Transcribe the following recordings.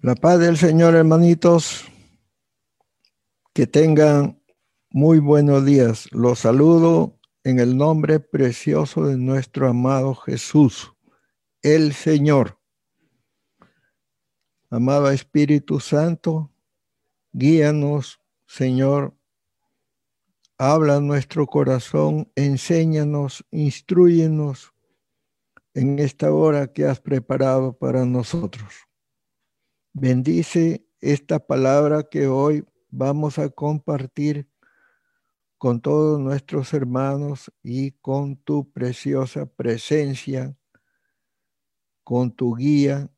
La paz del Señor, hermanitos. Que tengan muy buenos días. Los saludo en el nombre precioso de nuestro amado Jesús, el Señor. Amado Espíritu Santo, guíanos, Señor. Habla nuestro corazón, enséñanos, instruyenos en esta hora que has preparado para nosotros. Bendice esta palabra que hoy vamos a compartir con todos nuestros hermanos y con tu preciosa presencia, con tu guía.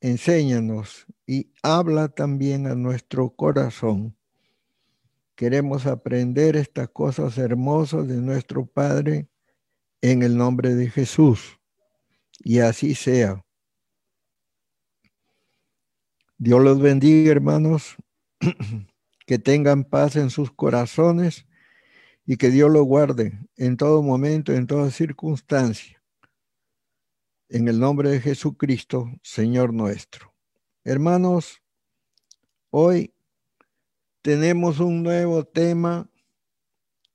Enséñanos y habla también a nuestro corazón. Queremos aprender estas cosas hermosas de nuestro Padre en el nombre de Jesús. Y así sea. Dios los bendiga, hermanos, que tengan paz en sus corazones y que Dios los guarde en todo momento, en toda circunstancia. En el nombre de Jesucristo, Señor nuestro. Hermanos, hoy tenemos un nuevo tema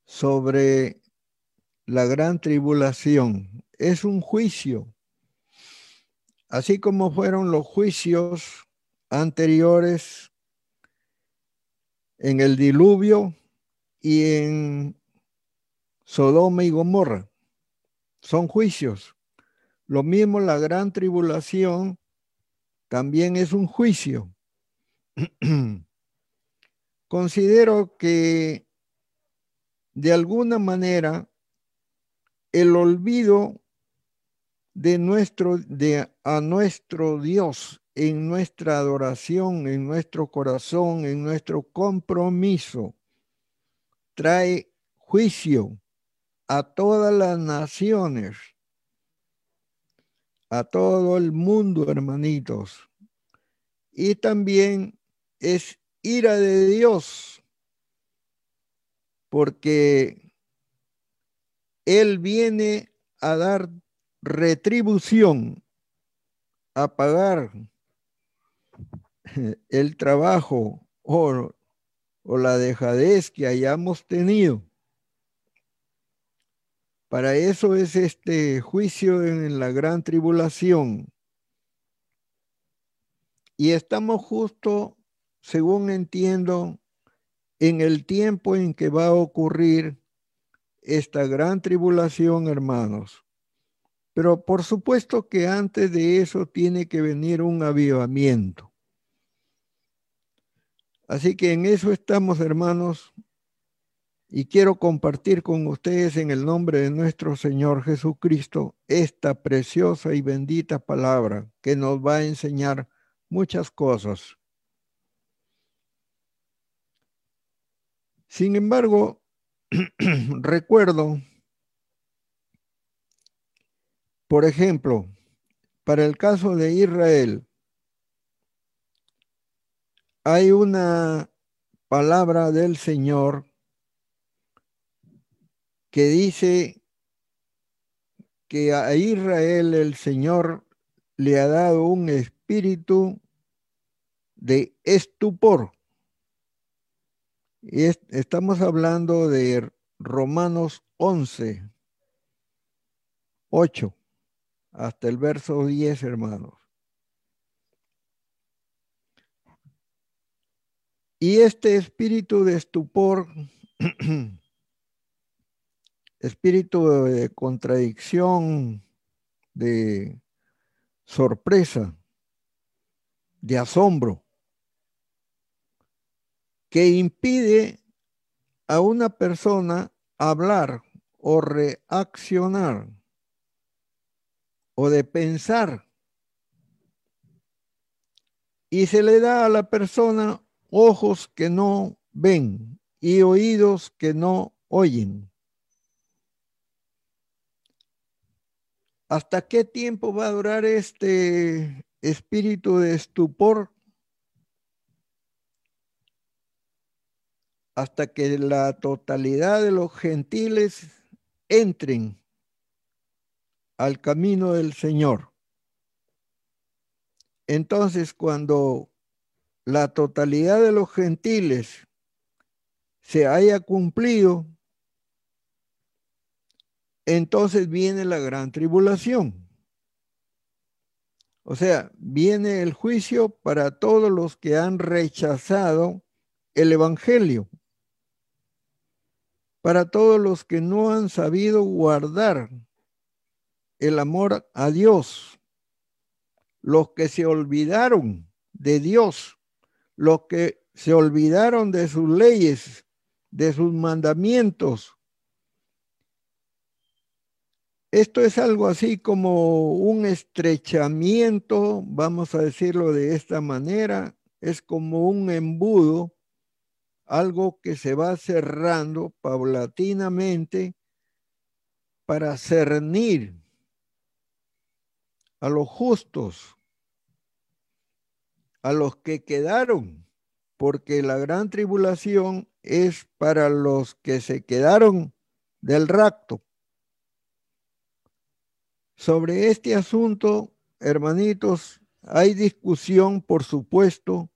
sobre la gran tribulación. Es un juicio. Así como fueron los juicios anteriores en el diluvio y en Sodoma y Gomorra. Son juicios. Lo mismo la gran tribulación también es un juicio. Considero que de alguna manera el olvido de nuestro de a nuestro Dios en nuestra adoración, en nuestro corazón, en nuestro compromiso, trae juicio a todas las naciones, a todo el mundo, hermanitos. Y también es ira de Dios, porque Él viene a dar retribución, a pagar el trabajo o, o la dejadez que hayamos tenido. Para eso es este juicio en la gran tribulación. Y estamos justo, según entiendo, en el tiempo en que va a ocurrir esta gran tribulación, hermanos. Pero por supuesto que antes de eso tiene que venir un avivamiento. Así que en eso estamos, hermanos, y quiero compartir con ustedes en el nombre de nuestro Señor Jesucristo esta preciosa y bendita palabra que nos va a enseñar muchas cosas. Sin embargo, recuerdo, por ejemplo, para el caso de Israel, hay una palabra del Señor que dice que a Israel el Señor le ha dado un espíritu de estupor. Y estamos hablando de Romanos 11, 8, hasta el verso 10, hermanos. Y este espíritu de estupor, espíritu de contradicción, de sorpresa, de asombro, que impide a una persona hablar o reaccionar o de pensar. Y se le da a la persona ojos que no ven y oídos que no oyen. ¿Hasta qué tiempo va a durar este espíritu de estupor? Hasta que la totalidad de los gentiles entren al camino del Señor. Entonces, cuando la totalidad de los gentiles se haya cumplido, entonces viene la gran tribulación. O sea, viene el juicio para todos los que han rechazado el Evangelio, para todos los que no han sabido guardar el amor a Dios, los que se olvidaron de Dios, los que se olvidaron de sus leyes, de sus mandamientos. Esto es algo así como un estrechamiento, vamos a decirlo de esta manera, es como un embudo, algo que se va cerrando paulatinamente para cernir a los justos, a los que quedaron, porque la gran tribulación es para los que se quedaron del rapto. Sobre este asunto, hermanitos, hay discusión, por supuesto,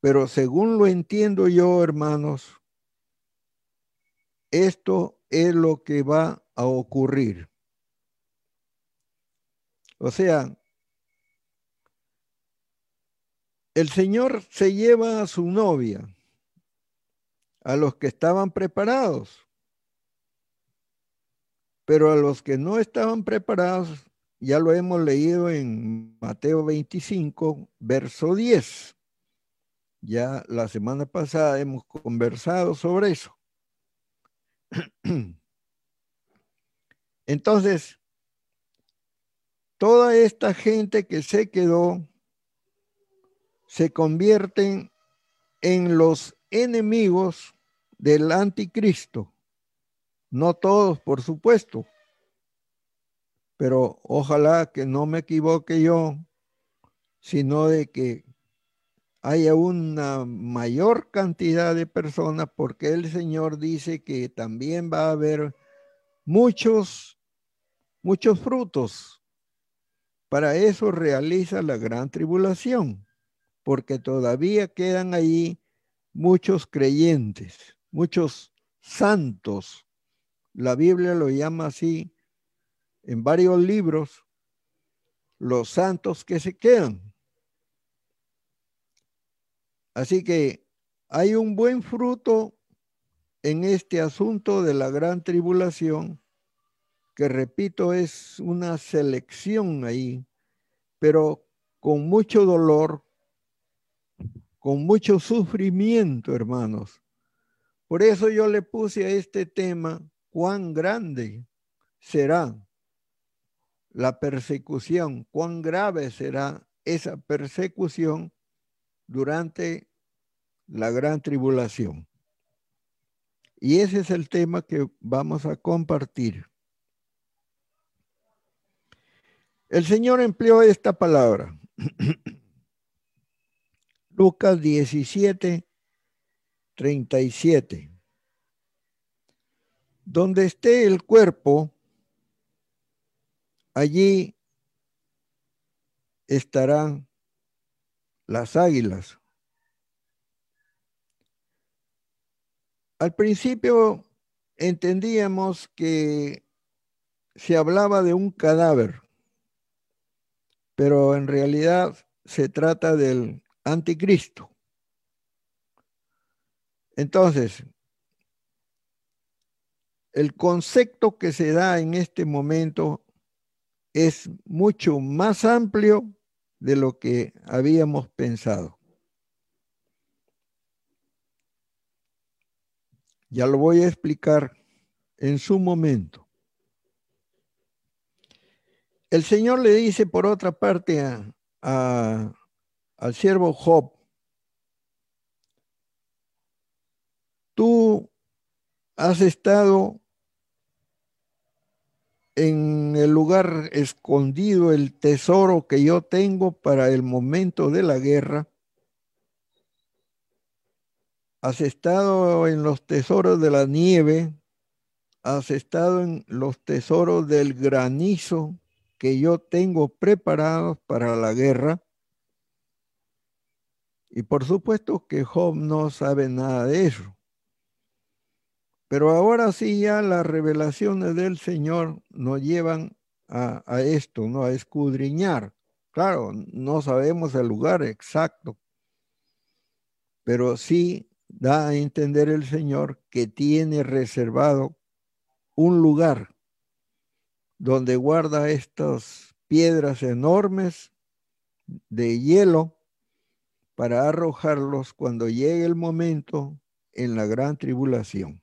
pero según lo entiendo yo, hermanos, esto es lo que va a ocurrir. O sea, el Señor se lleva a su novia, a los que estaban preparados, pero a los que no estaban preparados, ya lo hemos leído en Mateo 25, verso 10. Ya la semana pasada hemos conversado sobre eso. Entonces, toda esta gente que se quedó se convierten en los enemigos del anticristo. No todos, por supuesto, pero ojalá que no me equivoque yo, sino de que haya una mayor cantidad de personas, porque el Señor dice que también va a haber muchos, muchos frutos para eso realiza la gran tribulación, porque todavía quedan ahí muchos creyentes, muchos santos. La Biblia lo llama así en varios libros, los santos que se quedan. Así que hay un buen fruto en este asunto de la gran tribulación que repito, es una selección ahí, pero con mucho dolor, con mucho sufrimiento, hermanos. Por eso yo le puse a este tema cuán grande será la persecución, cuán grave será esa persecución durante la gran tribulación. Y ese es el tema que vamos a compartir. El Señor empleó esta palabra. Lucas 17, 37. Donde esté el cuerpo, allí estarán las águilas. Al principio entendíamos que se hablaba de un cadáver pero en realidad se trata del anticristo. Entonces, el concepto que se da en este momento es mucho más amplio de lo que habíamos pensado. Ya lo voy a explicar en su momento. El Señor le dice por otra parte a, al siervo Job, tú has estado en el lugar escondido, el tesoro que yo tengo para el momento de la guerra. Has estado en los tesoros de la nieve, has estado en los tesoros del granizo, que yo tengo preparados para la guerra. Y por supuesto que Job no sabe nada de eso. Pero ahora sí ya las revelaciones del Señor nos llevan a, a, esto, ¿no? A escudriñar. Claro, no sabemos el lugar exacto, pero sí da a entender el Señor que tiene reservado un lugar donde guarda estas piedras enormes de hielo para arrojarlos cuando llegue el momento en la gran tribulación.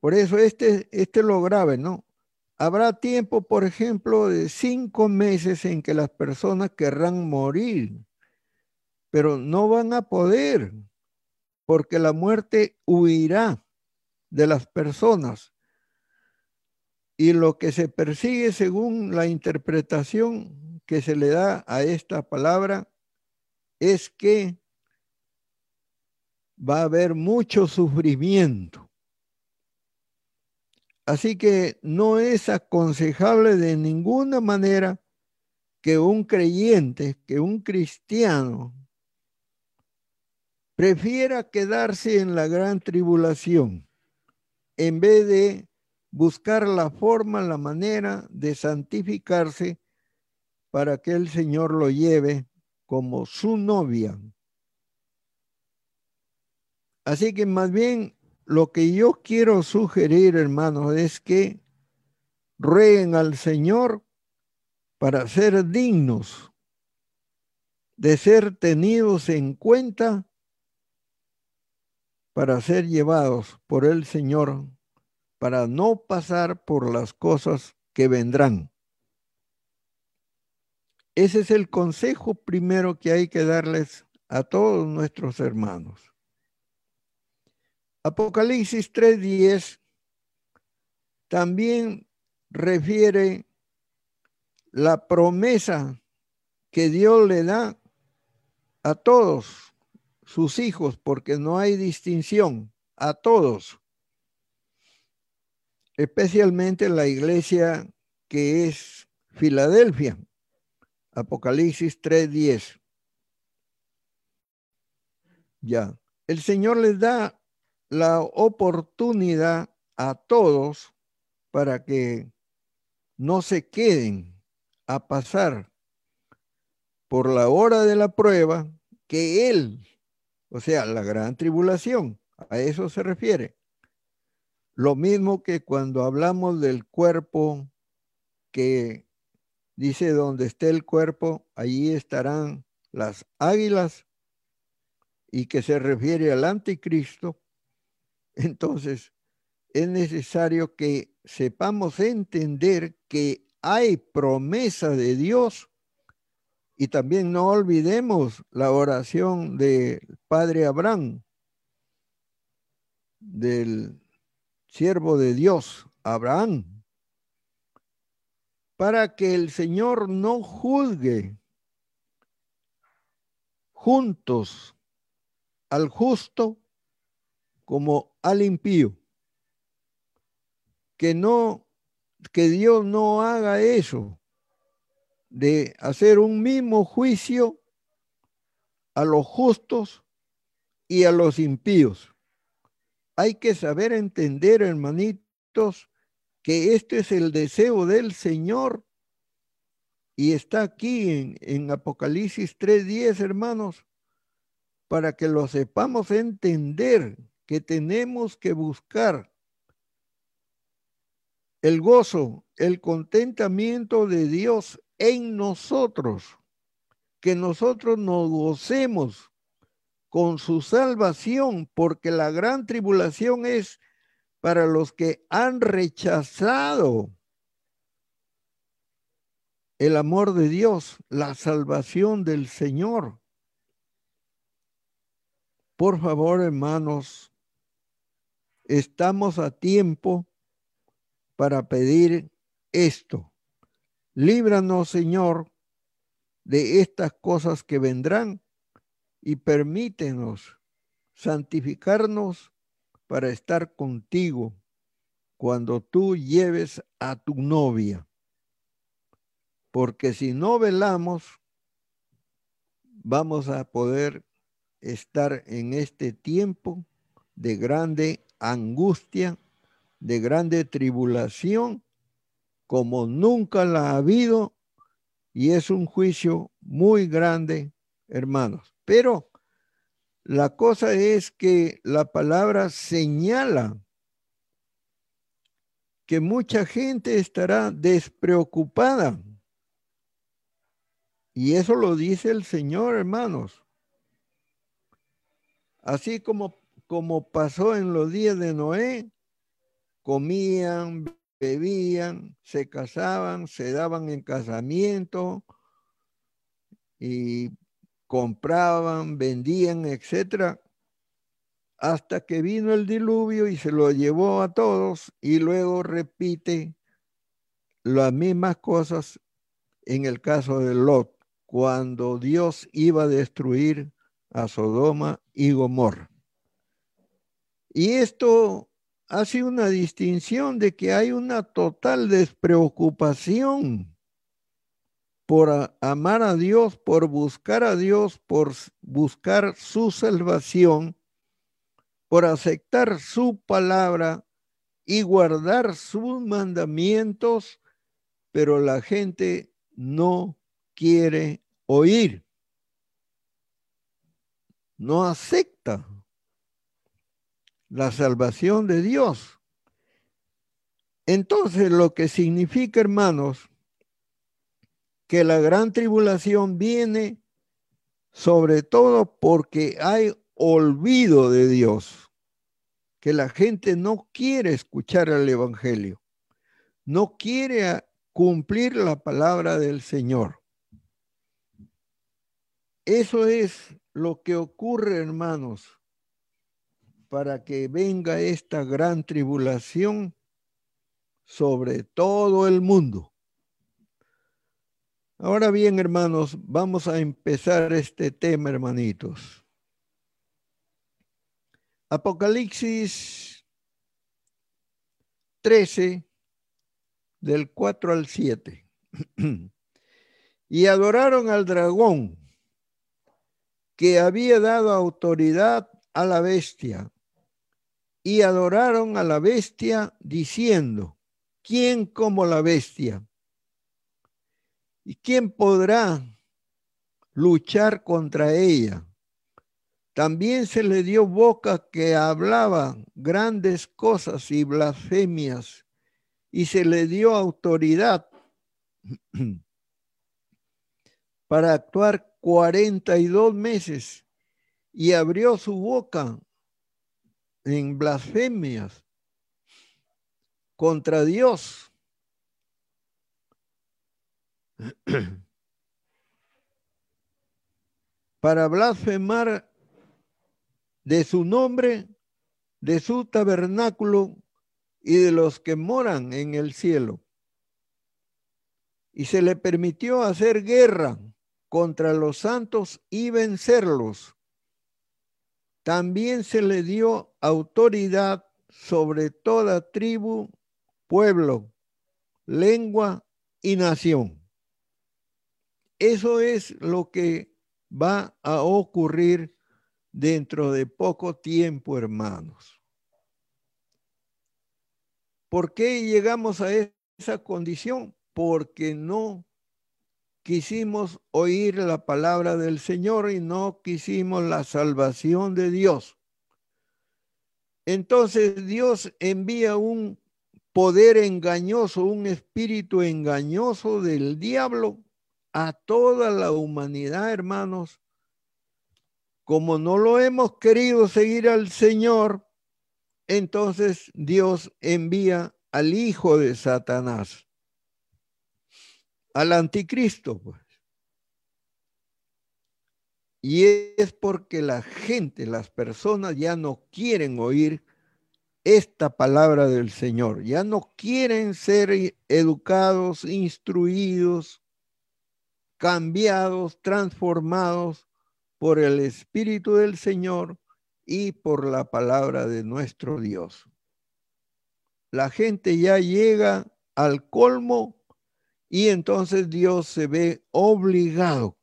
Por eso este, este lo grave, ¿no? Habrá tiempo, por ejemplo, de cinco meses en que las personas querrán morir, pero no van a poder, porque la muerte huirá de las personas. Y lo que se persigue según la interpretación que se le da a esta palabra es que va a haber mucho sufrimiento. Así que no es aconsejable de ninguna manera que un creyente, que un cristiano, prefiera quedarse en la gran tribulación en vez de buscar la forma, la manera de santificarse para que el Señor lo lleve como su novia. Así que más bien lo que yo quiero sugerir, hermanos, es que rueguen al Señor para ser dignos de ser tenidos en cuenta para ser llevados por el Señor, para no pasar por las cosas que vendrán. Ese es el consejo primero que hay que darles a todos nuestros hermanos. Apocalipsis 3.10 también refiere la promesa que Dios le da a todos sus hijos, porque no hay distinción, a todos, especialmente la iglesia que es Filadelfia, Apocalipsis 3:10. Ya, el Señor les da la oportunidad a todos para que no se queden a pasar por la hora de la prueba que Él o sea, la gran tribulación, a eso se refiere. Lo mismo que cuando hablamos del cuerpo que dice donde esté el cuerpo, allí estarán las águilas y que se refiere al anticristo. Entonces, es necesario que sepamos entender que hay promesa de Dios y también no olvidemos la oración del padre Abraham, del siervo de Dios, Abraham, para que el Señor no juzgue juntos al justo como al impío. Que no, que Dios no haga eso de hacer un mismo juicio a los justos y a los impíos. Hay que saber entender, hermanitos, que este es el deseo del Señor. Y está aquí en, en Apocalipsis 3.10, hermanos, para que lo sepamos entender, que tenemos que buscar el gozo, el contentamiento de Dios en nosotros, que nosotros nos gocemos con su salvación, porque la gran tribulación es para los que han rechazado el amor de Dios, la salvación del Señor. Por favor, hermanos, estamos a tiempo para pedir esto. Líbranos, Señor, de estas cosas que vendrán y permítenos santificarnos para estar contigo cuando tú lleves a tu novia. Porque si no velamos, vamos a poder estar en este tiempo de grande angustia, de grande tribulación, como nunca la ha habido, y es un juicio muy grande, hermanos. Pero la cosa es que la palabra señala que mucha gente estará despreocupada. Y eso lo dice el Señor, hermanos. Así como, como pasó en los días de Noé, comían, bebían, se casaban, se daban en casamiento y compraban, vendían, etcétera, hasta que vino el diluvio y se lo llevó a todos y luego repite las mismas cosas en el caso de Lot, cuando Dios iba a destruir a Sodoma y Gomorra. Y esto hace una distinción de que hay una total despreocupación por amar a Dios, por buscar a Dios, por buscar su salvación, por aceptar su palabra y guardar sus mandamientos, pero la gente no quiere oír, no acepta la salvación de Dios. Entonces, lo que significa, hermanos, que la gran tribulación viene sobre todo porque hay olvido de Dios, que la gente no quiere escuchar el Evangelio, no quiere cumplir la palabra del Señor. Eso es lo que ocurre, hermanos, para que venga esta gran tribulación sobre todo el mundo. Ahora bien, hermanos, vamos a empezar este tema, hermanitos. Apocalipsis 13, del 4 al 7. y adoraron al dragón que había dado autoridad a la bestia y adoraron a la bestia diciendo, ¿quién como la bestia? ¿Y quién podrá luchar contra ella? También se le dio boca que hablaba grandes cosas y blasfemias, y se le dio autoridad para actuar 42 meses, y abrió su boca en blasfemias contra Dios. para blasfemar de su nombre, de su tabernáculo y de los que moran en el cielo. Y se le permitió hacer guerra contra los santos y vencerlos también se le dio autoridad sobre toda tribu, pueblo, lengua y nación. Eso es lo que va a ocurrir dentro de poco tiempo, hermanos. ¿Por qué llegamos a esa condición? Porque no quisimos oír la palabra del Señor y no quisimos la salvación de Dios. Entonces Dios envía un poder engañoso, un espíritu engañoso del diablo a toda la humanidad, hermanos. Como no lo hemos querido seguir al Señor, entonces Dios envía al hijo de Satanás al anticristo. Pues. Y es porque la gente, las personas ya no quieren oír esta palabra del Señor, ya no quieren ser educados, instruidos, cambiados, transformados por el Espíritu del Señor y por la palabra de nuestro Dios. La gente ya llega al colmo y entonces Dios se ve obligado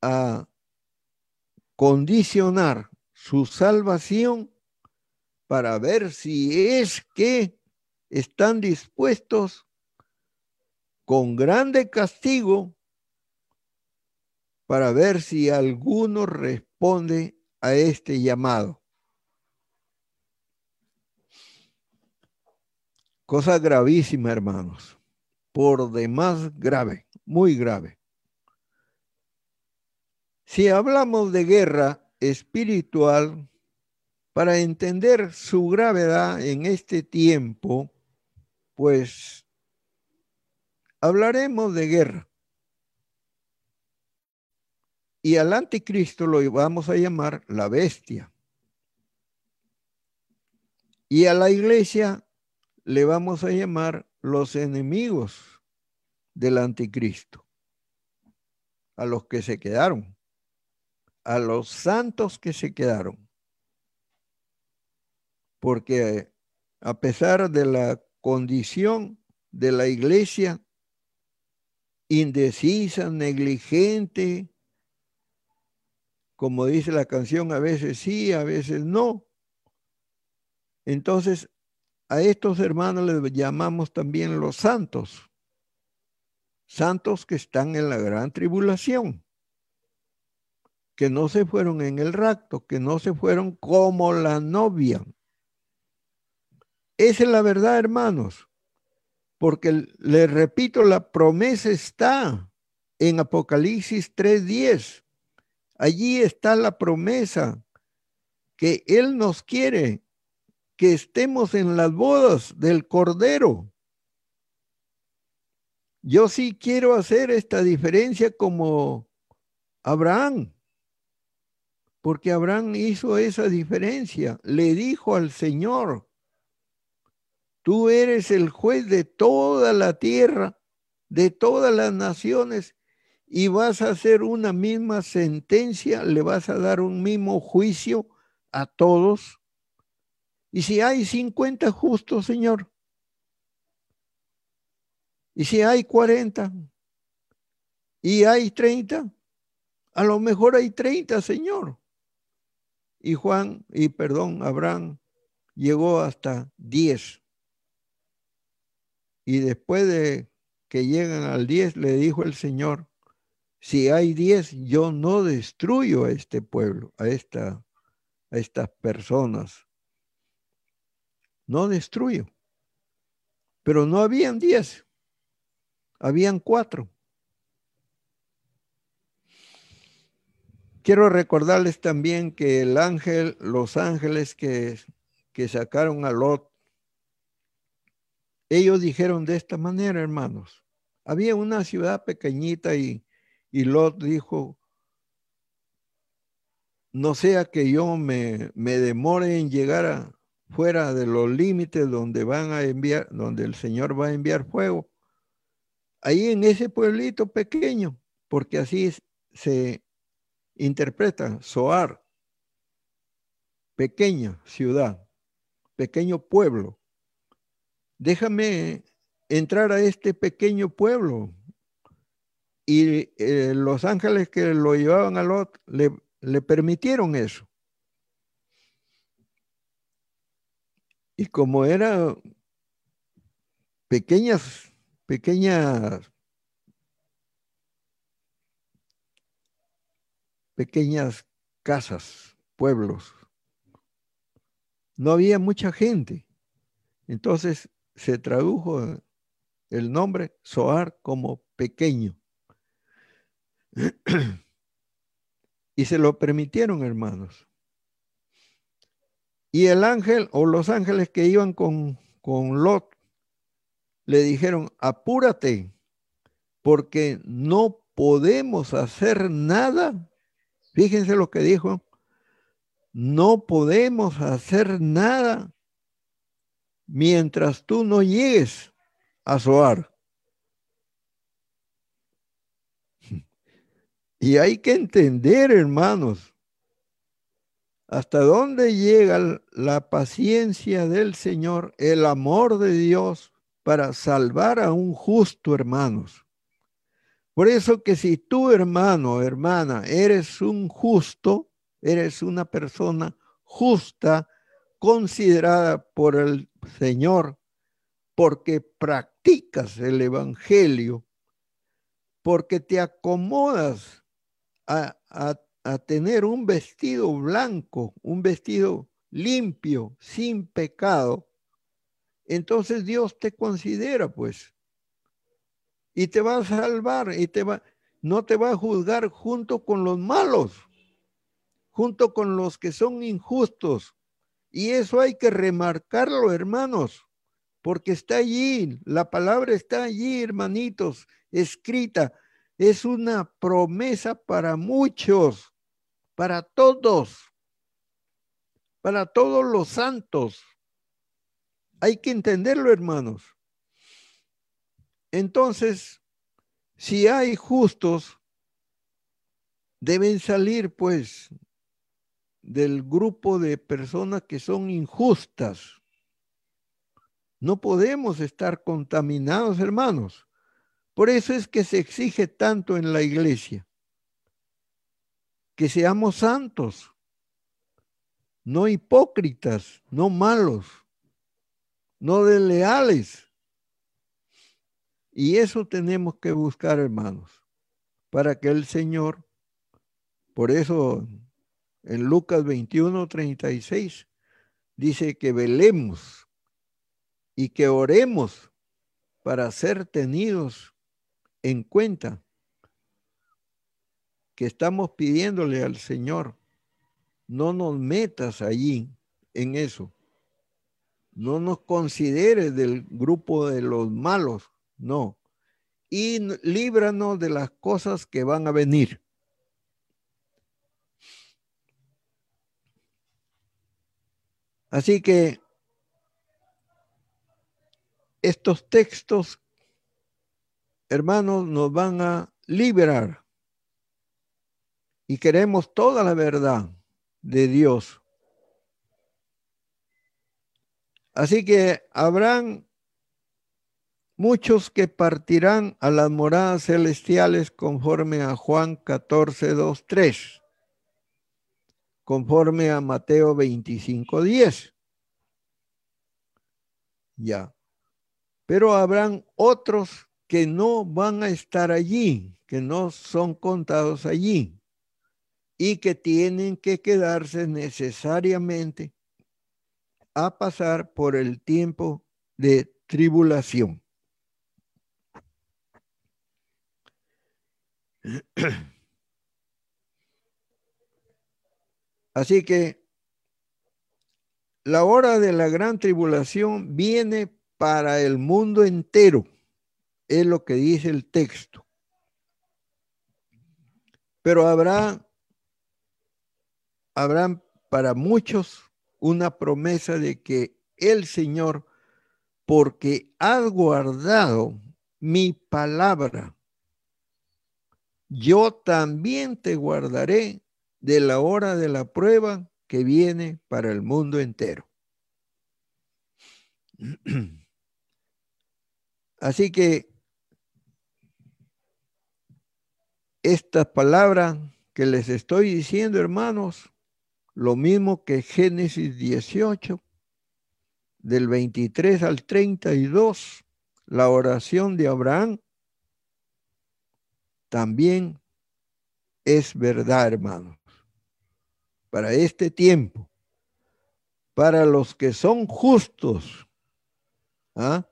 a condicionar su salvación para ver si es que están dispuestos con grande castigo para ver si alguno responde a este llamado. Cosa gravísima, hermanos, por demás grave, muy grave. Si hablamos de guerra espiritual, para entender su gravedad en este tiempo, pues hablaremos de guerra. Y al anticristo lo vamos a llamar la bestia. Y a la iglesia le vamos a llamar los enemigos del anticristo, a los que se quedaron, a los santos que se quedaron. Porque a pesar de la condición de la iglesia indecisa, negligente, como dice la canción, a veces sí, a veces no. Entonces, a estos hermanos les llamamos también los santos, santos que están en la gran tribulación, que no se fueron en el rapto, que no se fueron como la novia. Esa es la verdad, hermanos, porque les repito, la promesa está en Apocalipsis 3:10. Allí está la promesa que Él nos quiere que estemos en las bodas del Cordero. Yo sí quiero hacer esta diferencia como Abraham, porque Abraham hizo esa diferencia. Le dijo al Señor, tú eres el juez de toda la tierra, de todas las naciones, y vas a hacer una misma sentencia, le vas a dar un mismo juicio a todos. Y si hay 50 justos, Señor. Y si hay 40 y hay 30, a lo mejor hay 30, Señor. Y Juan, y perdón, Abraham llegó hasta 10. Y después de que llegan al 10, le dijo el Señor, si hay 10, yo no destruyo a este pueblo, a, esta, a estas personas no destruyo. Pero no habían diez, habían cuatro. Quiero recordarles también que el ángel, los ángeles que, que sacaron a Lot, ellos dijeron de esta manera, hermanos. Había una ciudad pequeñita y, y Lot dijo, no sea que yo me, me demore en llegar a, fuera de los límites donde van a enviar, donde el Señor va a enviar fuego. Ahí en ese pueblito pequeño, porque así se interpreta Soar, pequeña ciudad, pequeño pueblo. Déjame entrar a este pequeño pueblo. Y eh, los ángeles que lo llevaban a Lot le, le permitieron eso. Y como era pequeñas, pequeñas, pequeñas casas, pueblos, no había mucha gente. Entonces se tradujo el nombre Soar como pequeño. y se lo permitieron, hermanos. Y el ángel o los ángeles que iban con, con Lot le dijeron, apúrate, porque no podemos hacer nada. Fíjense lo que dijo, no podemos hacer nada mientras tú no llegues a Zoar. Y hay que entender, hermanos, hasta dónde llega la paciencia del Señor, el amor de Dios para salvar a un justo, hermanos. Por eso que si tú, hermano, hermana, eres un justo, eres una persona justa, considerada por el Señor, porque practicas el Evangelio, porque te acomodas a, tener un vestido blanco, un vestido limpio, sin pecado, entonces Dios te considera, pues, y te va a salvar y te va, no te va a juzgar junto con los malos, junto con los que son injustos. Y eso hay que remarcarlo, hermanos, porque está allí, la palabra está allí, hermanitos, escrita. Es una promesa para muchos, para todos, para todos los santos. Hay que entenderlo, hermanos. Entonces, si hay justos, deben salir pues del grupo de personas que son injustas. No podemos estar contaminados, hermanos. Por eso es que se exige tanto en la iglesia que seamos santos, no hipócritas, no malos, no desleales. Y eso tenemos que buscar, hermanos, para que el Señor, por eso en Lucas 21, 36, dice que velemos y que oremos para ser tenidos en cuenta que estamos pidiéndole al Señor, no nos metas allí en eso. No nos consideres del grupo de los malos, no. Y líbranos de las cosas que van a venir. Así que estos textos, hermanos, nos van a liberar y queremos toda la verdad de Dios. Así que habrán muchos que partirán a las moradas celestiales conforme a Juan 14, 2, 3, conforme a Mateo 25, 10. Ya. Pero habrán otros que no van a estar allí, que no son contados allí y que tienen que quedarse necesariamente a pasar por el tiempo de tribulación. Así que la hora de la gran tribulación viene para el mundo entero, es lo que dice el texto. Pero habrá habrá para muchos una promesa de que el Señor, porque has guardado mi palabra, yo también te guardaré de la hora de la prueba que viene para el mundo entero. Así que esta palabra que les estoy diciendo, hermanos, lo mismo que Génesis 18, del 23 al 32, la oración de Abraham, también es verdad, hermanos. Para este tiempo, para los que son justos, ¿ah?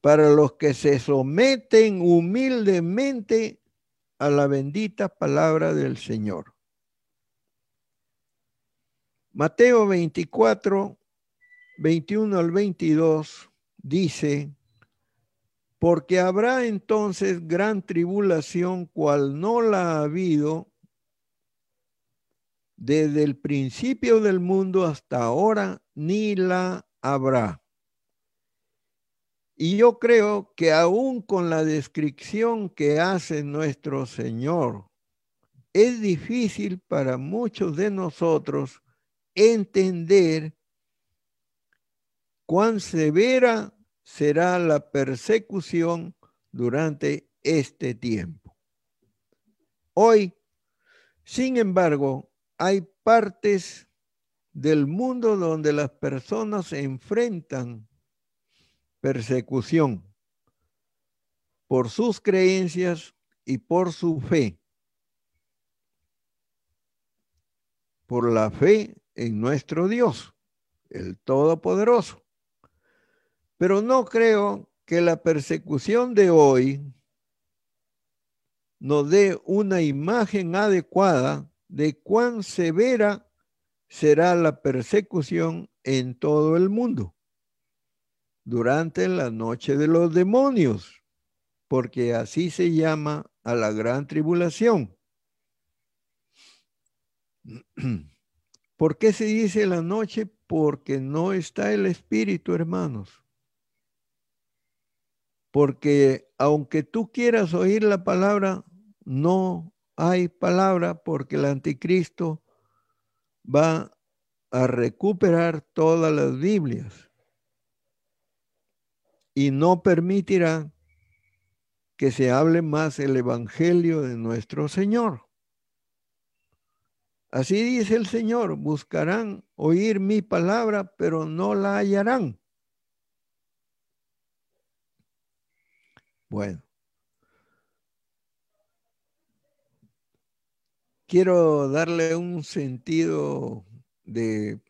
para los que se someten humildemente a la bendita palabra del Señor. Mateo 24, 21 al 22 dice, porque habrá entonces gran tribulación cual no la ha habido desde el principio del mundo hasta ahora, ni la habrá. Y yo creo que aún con la descripción que hace nuestro Señor, es difícil para muchos de nosotros entender cuán severa será la persecución durante este tiempo. Hoy, sin embargo, hay partes del mundo donde las personas enfrentan persecución por sus creencias y por su fe. Por la fe en nuestro Dios, el Todopoderoso. Pero no creo que la persecución de hoy nos dé una imagen adecuada de cuán severa será la persecución en todo el mundo durante la noche de los demonios, porque así se llama a la gran tribulación. ¿Por qué se dice la noche? Porque no está el Espíritu, hermanos. Porque aunque tú quieras oír la palabra, no hay palabra porque el anticristo va a recuperar todas las Biblias y no permitirá que se hable más el Evangelio de nuestro Señor. Así dice el Señor, buscarán oír mi palabra, pero no la hallarán. Bueno. Quiero darle un sentido de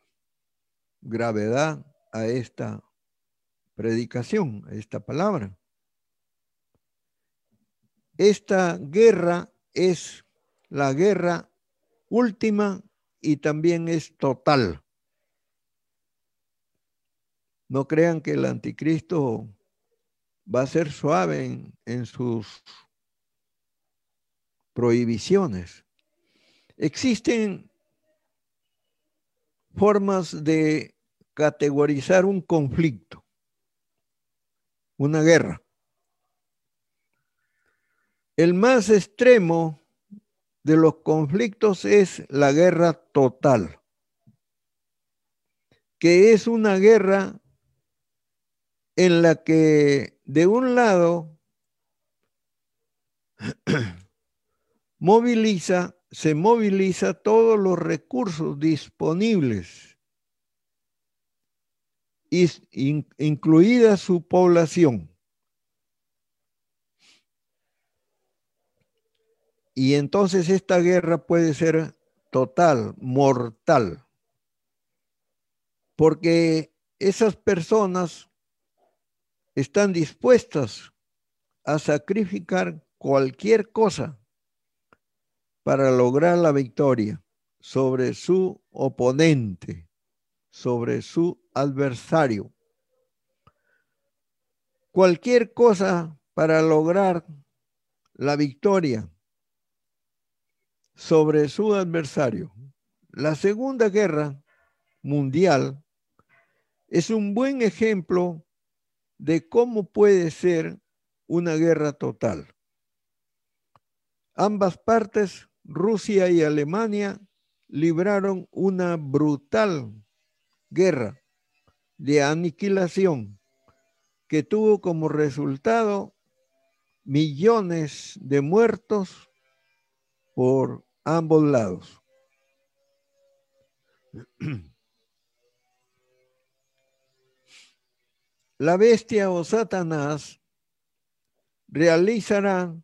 gravedad a esta predicación, a esta palabra. Esta guerra es la guerra última y también es total. No crean que el anticristo va a ser suave en, sus prohibiciones. Existen formas de categorizar un conflicto, una guerra. El más extremo de los conflictos es la guerra total, que es una guerra en la que de un lado moviliza, se moviliza todos los recursos disponibles, incluida su población. Y entonces esta guerra puede ser total, mortal, porque esas personas están dispuestas a sacrificar cualquier cosa para lograr la victoria sobre su oponente, sobre su adversario. Cualquier cosa para lograr la victoria sobre su adversario. La Segunda Guerra Mundial es un buen ejemplo de cómo puede ser una guerra total. Ambas partes, Rusia y Alemania, libraron una brutal guerra de aniquilación que tuvo como resultado millones de muertos por ambos lados. La bestia o Satanás realizará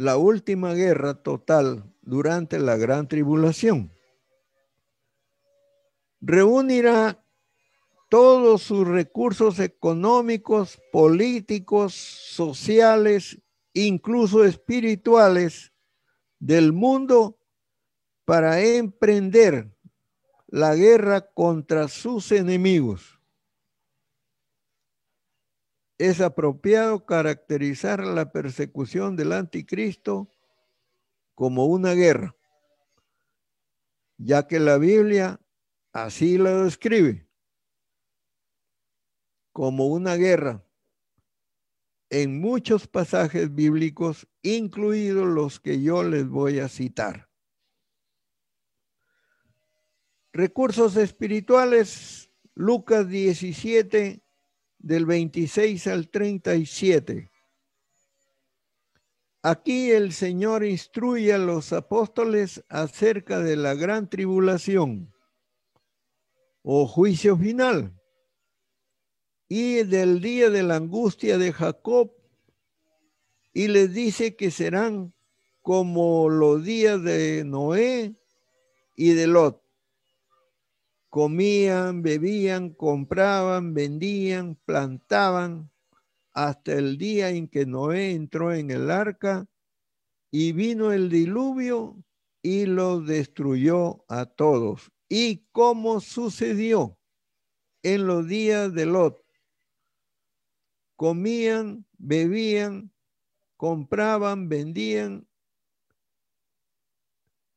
la última guerra total durante la gran tribulación. Reunirá todos sus recursos económicos, políticos, sociales, incluso espirituales del mundo para emprender la guerra contra sus enemigos. Es apropiado caracterizar la persecución del anticristo como una guerra, ya que la Biblia así la describe como una guerra en muchos pasajes bíblicos, incluidos los que yo les voy a citar. Recursos espirituales, Lucas 17, del 26 al 37. Aquí el Señor instruye a los apóstoles acerca de la gran tribulación o juicio final y del día de la angustia de Jacob y les dice que serán como los días de Noé y de Lot. Comían, bebían, compraban, vendían, plantaban, hasta el día en que Noé entró en el arca y vino el diluvio y los destruyó a todos. Y como sucedió en los días de Lot, comían, bebían, compraban, vendían,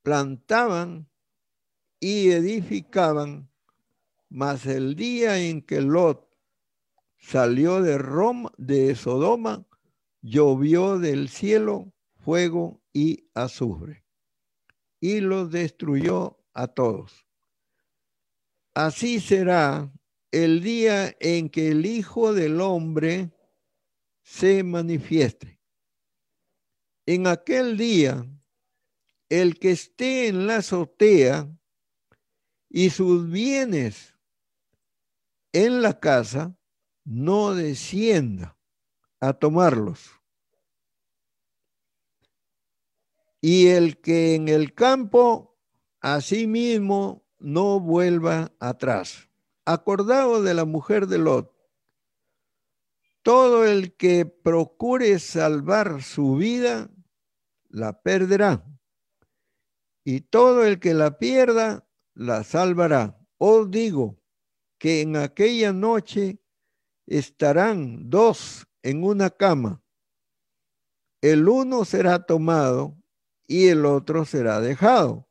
plantaban y edificaban, mas el día en que Lot salió de Roma, de Sodoma, llovió del cielo fuego y azufre, y los destruyó a todos. Así será el día en que el Hijo del Hombre se manifieste. En aquel día, el que esté en la azotea y sus bienes en la casa, no descienda a tomarlos. Y el que en el campo, asimismo, no vuelva atrás. Acordado de la mujer de Lot, todo el que procure salvar su vida, la perderá. Y todo el que la pierda, la salvará. Os digo que en aquella noche estarán dos en una cama. El uno será tomado y el otro será dejado.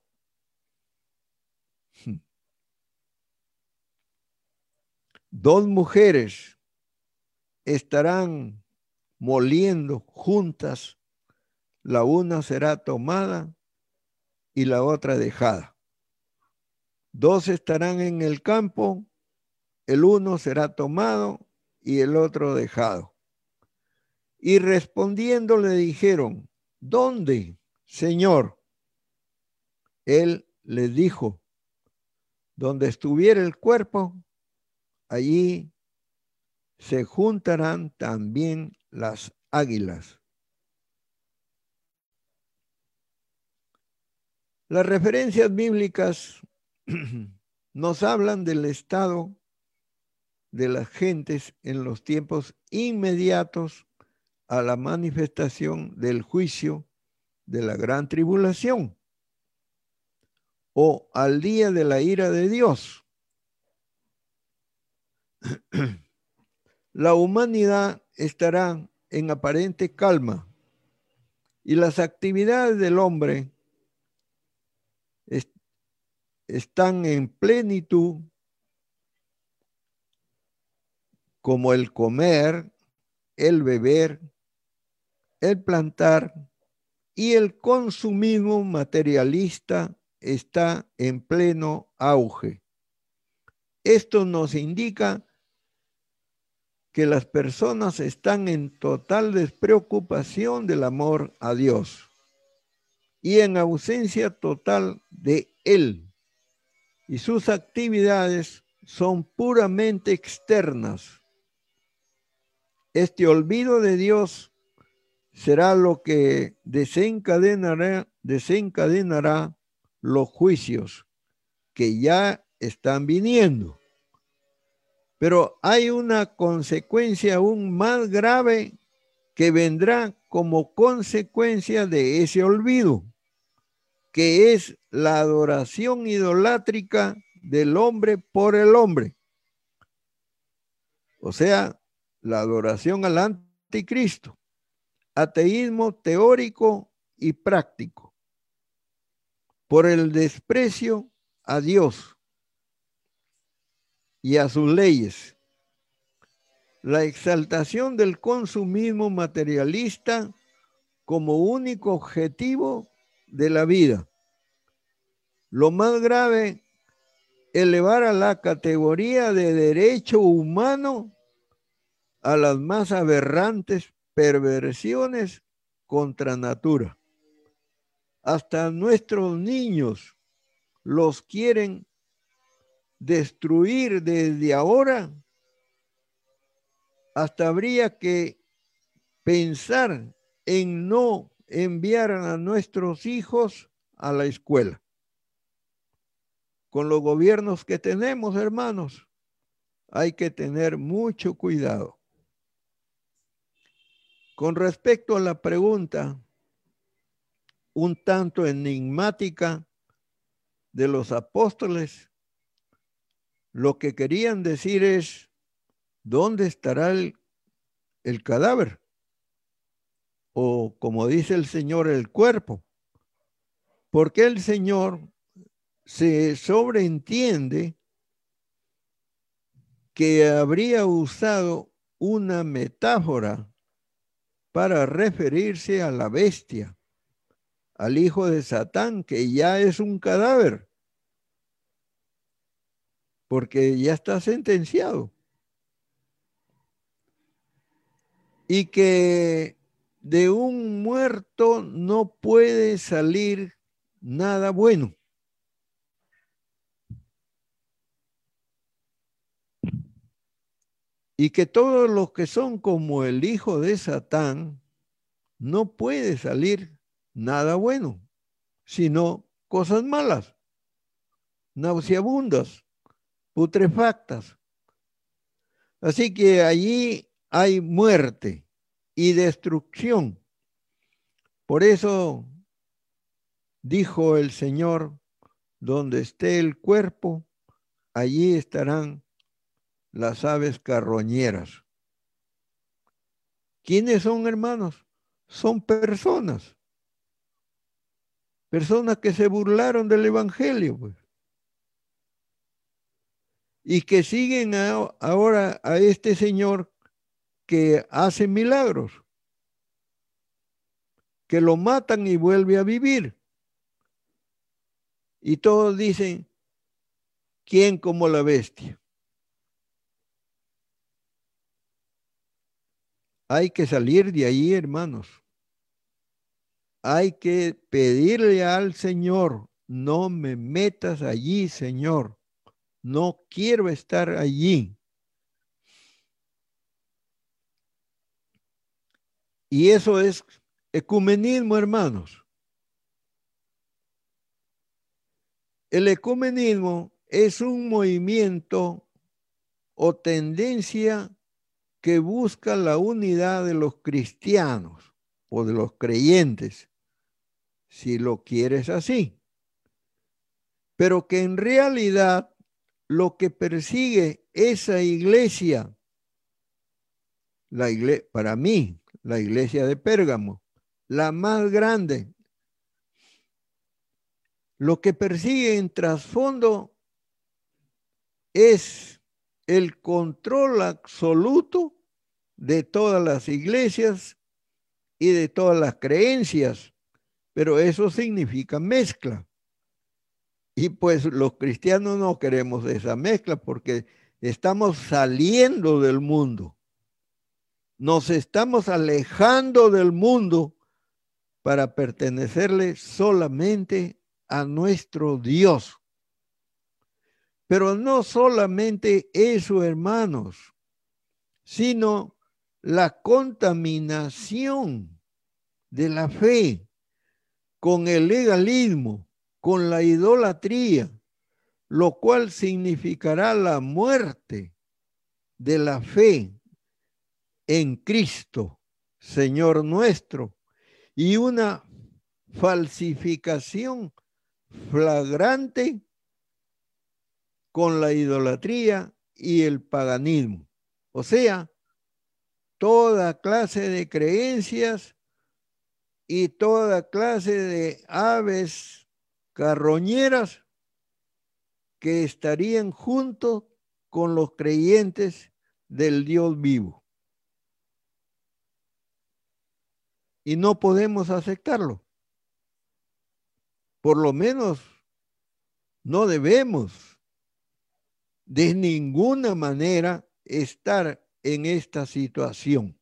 Dos mujeres estarán moliendo juntas, la una será tomada y la otra dejada. Dos estarán en el campo, el uno será tomado y el otro dejado. Y respondiendo le dijeron, ¿dónde, Señor? Él les dijo, donde estuviera el cuerpo, allí se juntarán también las águilas. Las referencias bíblicas nos hablan del estado de las gentes en los tiempos inmediatos a la manifestación del juicio de la gran tribulación o al día de la ira de Dios. la humanidad estará en aparente calma y las actividades del hombre están en plenitud como el comer, el beber, el plantar y el consumismo materialista está en pleno auge. Esto nos indica que las personas están en total despreocupación del amor a Dios y en ausencia total de Él. Y sus actividades son puramente externas. Este olvido de Dios será lo que desencadenará, desencadenará los juicios que ya están viniendo. Pero hay una consecuencia aún más grave que vendrá como consecuencia de ese olvido, que es la adoración idolátrica del hombre por el hombre. O sea, la adoración al anticristo, ateísmo teórico y práctico, por el desprecio a Dios y a sus leyes. La exaltación del consumismo materialista como único objetivo de la vida. Lo más grave, elevar a la categoría de derecho humano a las más aberrantes perversiones contra natura. Hasta nuestros niños los quieren destruir desde ahora. Hasta habría que pensar en no enviar a nuestros hijos a la escuela. Con los gobiernos que tenemos, hermanos, hay que tener mucho cuidado. Con respecto a la pregunta un tanto enigmática de los apóstoles, lo que querían decir es, ¿dónde estará el, el cadáver? O como dice el Señor, el cuerpo. Porque el Señor se sobreentiende que habría usado una metáfora para referirse a la bestia, al hijo de Satán, que ya es un cadáver, porque ya está sentenciado. Y que de un muerto no puede salir nada bueno. y que todos los que son como el hijo de Satán, no puede salir nada bueno, sino cosas malas, nauseabundas, putrefactas. Así que allí hay muerte y destrucción. Por eso dijo el Señor, donde esté el cuerpo, allí estarán las aves carroñeras. ¿Quiénes son hermanos? Son personas. Personas que se burlaron del Evangelio. Pues. Y que siguen ahora a este Señor que hace milagros. Que lo matan y vuelve a vivir. Y todos dicen, ¿quién como la bestia? Hay que salir de ahí, hermanos. Hay que pedirle al Señor, no me metas allí, Señor. No quiero estar allí. Y eso es ecumenismo, hermanos. El ecumenismo es un movimiento o tendencia que busca la unidad de los cristianos o de los creyentes, si lo quieres así. Pero que en realidad lo que persigue esa iglesia, la iglesia, para mí, la iglesia de Pérgamo, la más grande, lo que persigue en trasfondo es el control absoluto de todas las iglesias y de todas las creencias, pero eso significa mezcla. Y pues los cristianos no queremos esa mezcla porque estamos saliendo del mundo. Nos estamos alejando del mundo para pertenecerle solamente a nuestro Dios. Pero no solamente eso, hermanos, sino la contaminación de la fe con el legalismo, con la idolatría, lo cual significará la muerte de la fe en Cristo, Señor nuestro, y una falsificación flagrante con la idolatría y el paganismo. O sea, toda clase de creencias y toda clase de aves carroñeras que estarían juntos con los creyentes del Dios vivo. Y no podemos aceptarlo. Por lo menos no debemos de ninguna manera estar en esta situación.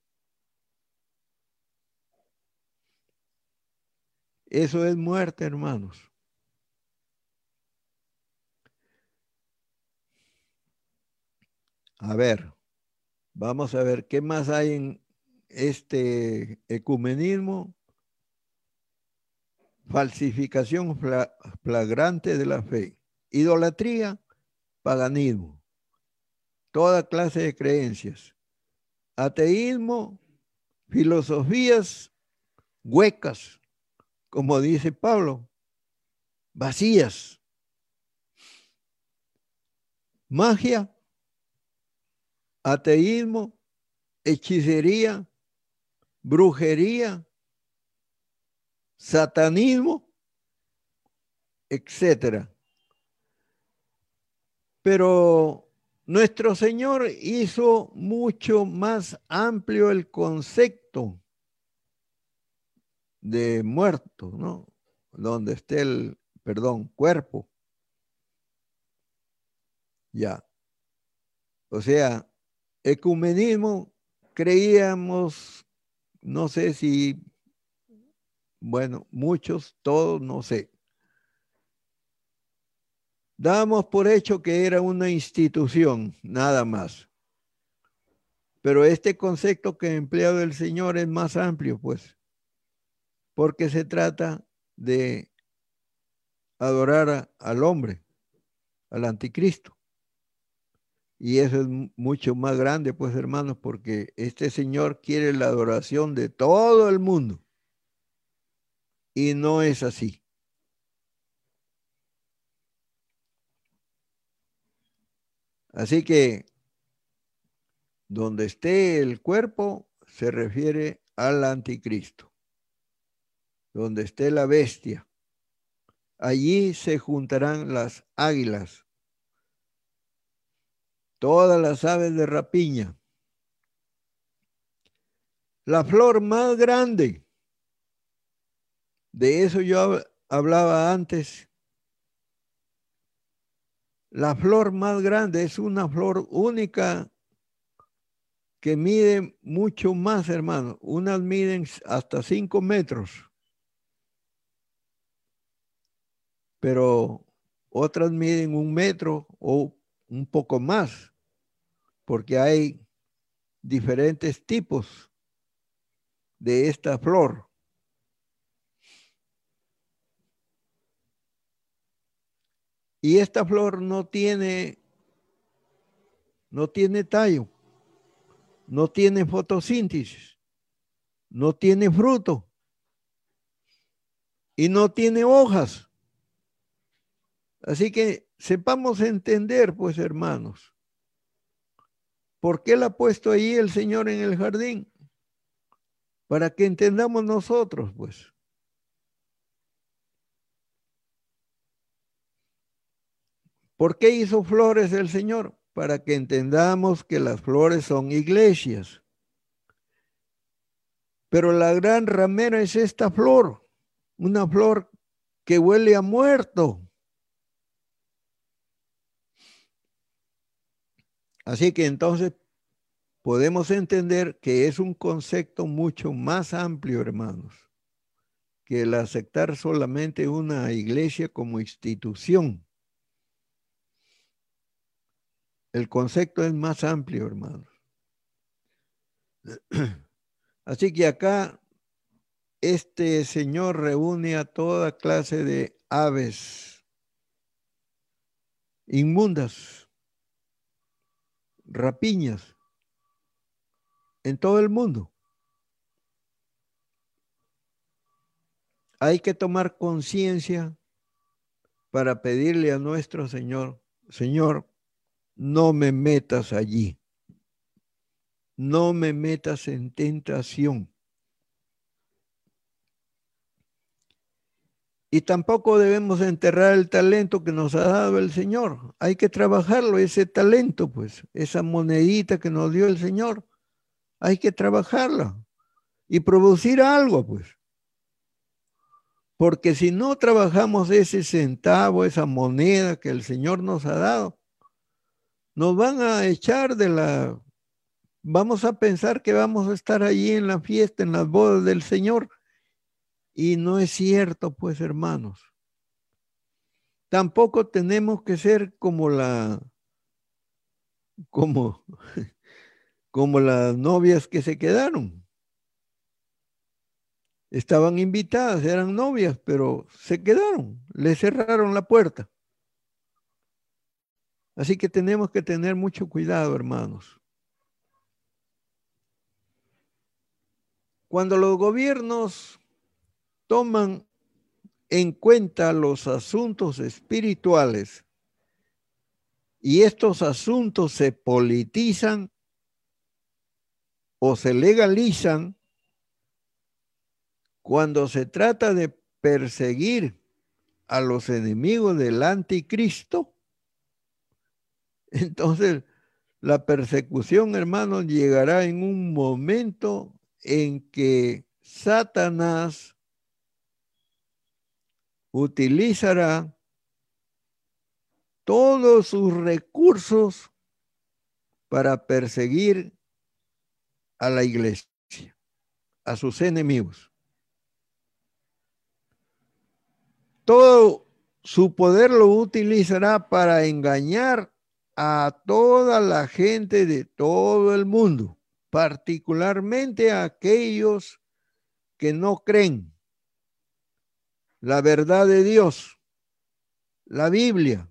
Eso es muerte, hermanos. A ver, vamos a ver qué más hay en este ecumenismo. Falsificación flagrante de la fe. Idolatría, paganismo. Toda clase de creencias. Ateísmo, filosofías huecas, como dice Pablo, vacías. Magia, ateísmo, hechicería, brujería, satanismo, etcétera. Pero nuestro Señor hizo mucho más amplio el concepto de muerto, ¿no? Donde esté el, perdón, cuerpo. Ya. O sea, ecumenismo creíamos, no sé si, bueno, muchos, todos, no sé. Damos por hecho que era una institución, nada más. Pero este concepto que ha empleado el Señor es más amplio, pues, porque se trata de adorar al hombre, al anticristo. Y eso es mucho más grande, pues hermanos, porque este Señor quiere la adoración de todo el mundo. Y no es así. Así que donde esté el cuerpo se refiere al anticristo. Donde esté la bestia, allí se juntarán las águilas todas las aves de rapiña. La flor más grande, de eso yo hablaba antes. La flor más grande es una flor única que mide mucho más, hermano. Unas miden hasta cinco metros. Pero otras miden un metro o un poco más porque hay diferentes tipos de esta flor. Y esta flor no tiene no tiene tallo, no tiene fotosíntesis, no tiene fruto y no tiene hojas. Así que sepamos entender, pues hermanos, ¿Por qué la ha puesto ahí el Señor en el jardín? Para que entendamos nosotros, pues. ¿Por qué hizo flores el Señor? Para que entendamos que las flores son iglesias. Pero la gran ramera es esta flor, una flor que huele a muerto. Así que entonces podemos entender que es un concepto mucho más amplio, hermanos, que el aceptar solamente una iglesia como institución. El concepto es más amplio, hermanos. Así que acá este Señor reúne a toda clase de aves inmundas rapiñas en todo el mundo. Hay que tomar conciencia para pedirle a nuestro Señor, Señor, no me metas allí, no me metas en tentación. Y tampoco debemos enterrar el talento que nos ha dado el Señor. Hay que trabajarlo, ese talento, pues, esa monedita que nos dio el Señor. Hay que trabajarla y producir algo, pues. Porque si no trabajamos ese centavo, esa moneda que el Señor nos ha dado, nos van a echar de la... Vamos a pensar que vamos a estar allí en la fiesta, en las bodas del Señor Y no es cierto, pues, hermanos. Tampoco tenemos que ser como la, como, como las novias que se quedaron. Estaban invitadas, eran novias, pero se quedaron, le cerraron la puerta. Así que tenemos que tener mucho cuidado, hermanos. Cuando los gobiernos toman en cuenta los asuntos espirituales. Y estos asuntos se politizan o se legalizan cuando se trata de perseguir a los enemigos del anticristo, entonces la persecución, hermanos, llegará en un momento en que Satanás utilizará todos sus recursos para perseguir a la iglesia, a sus enemigos. Todo su poder lo utilizará para engañar a toda la gente de todo el mundo particularmente a aquellos que no creen la verdad de Dios, la Biblia,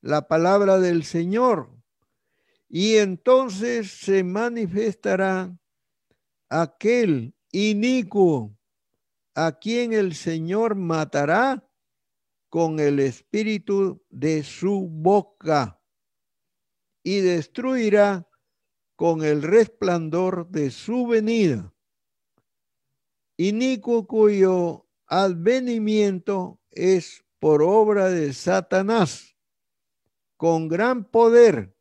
la palabra del Señor. Y entonces se manifestará aquel inicuo a quien el Señor matará con el espíritu de su boca y destruirá con el resplandor de su venida. Inicuo cuyo advenimiento es por obra de Satanás, con gran poder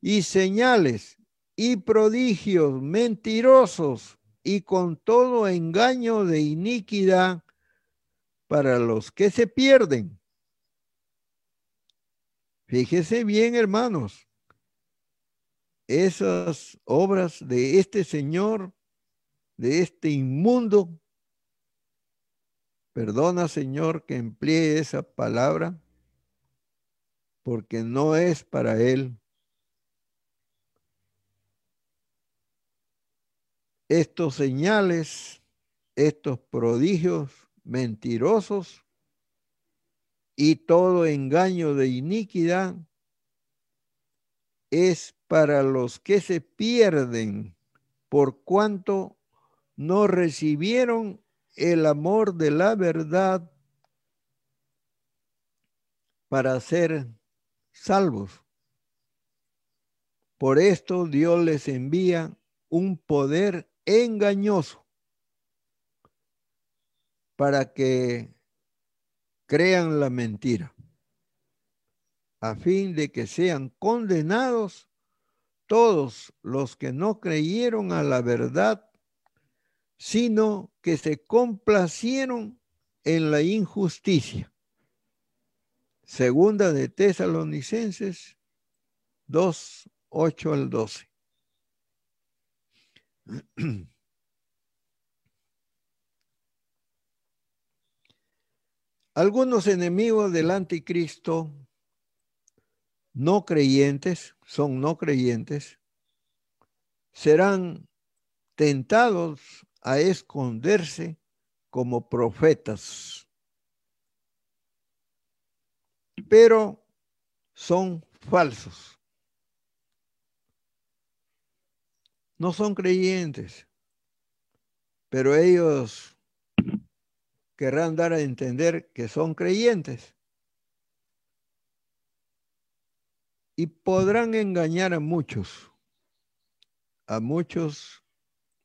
y señales y prodigios mentirosos y con todo engaño de iniquidad para los que se pierden. Fíjese bien, hermanos, esas obras de este Señor, de este inmundo. Perdona, Señor, que emplee esa palabra, porque no es para Él. Estos señales, estos prodigios mentirosos y todo engaño de iniquidad es para los que se pierden por cuanto no recibieron el amor de la verdad para ser salvos. Por esto Dios les envía un poder engañoso para que crean la mentira a fin de que sean condenados todos los que no creyeron a la verdad, sino que se complacieron en la injusticia. Segunda de Tesalonicenses 2, 8 al 12. Algunos enemigos del anticristo no creyentes, son no creyentes, serán tentados a esconderse como profetas, pero son falsos. No son creyentes, pero ellos querrán dar a entender que son creyentes. y podrán engañar a muchos, a muchos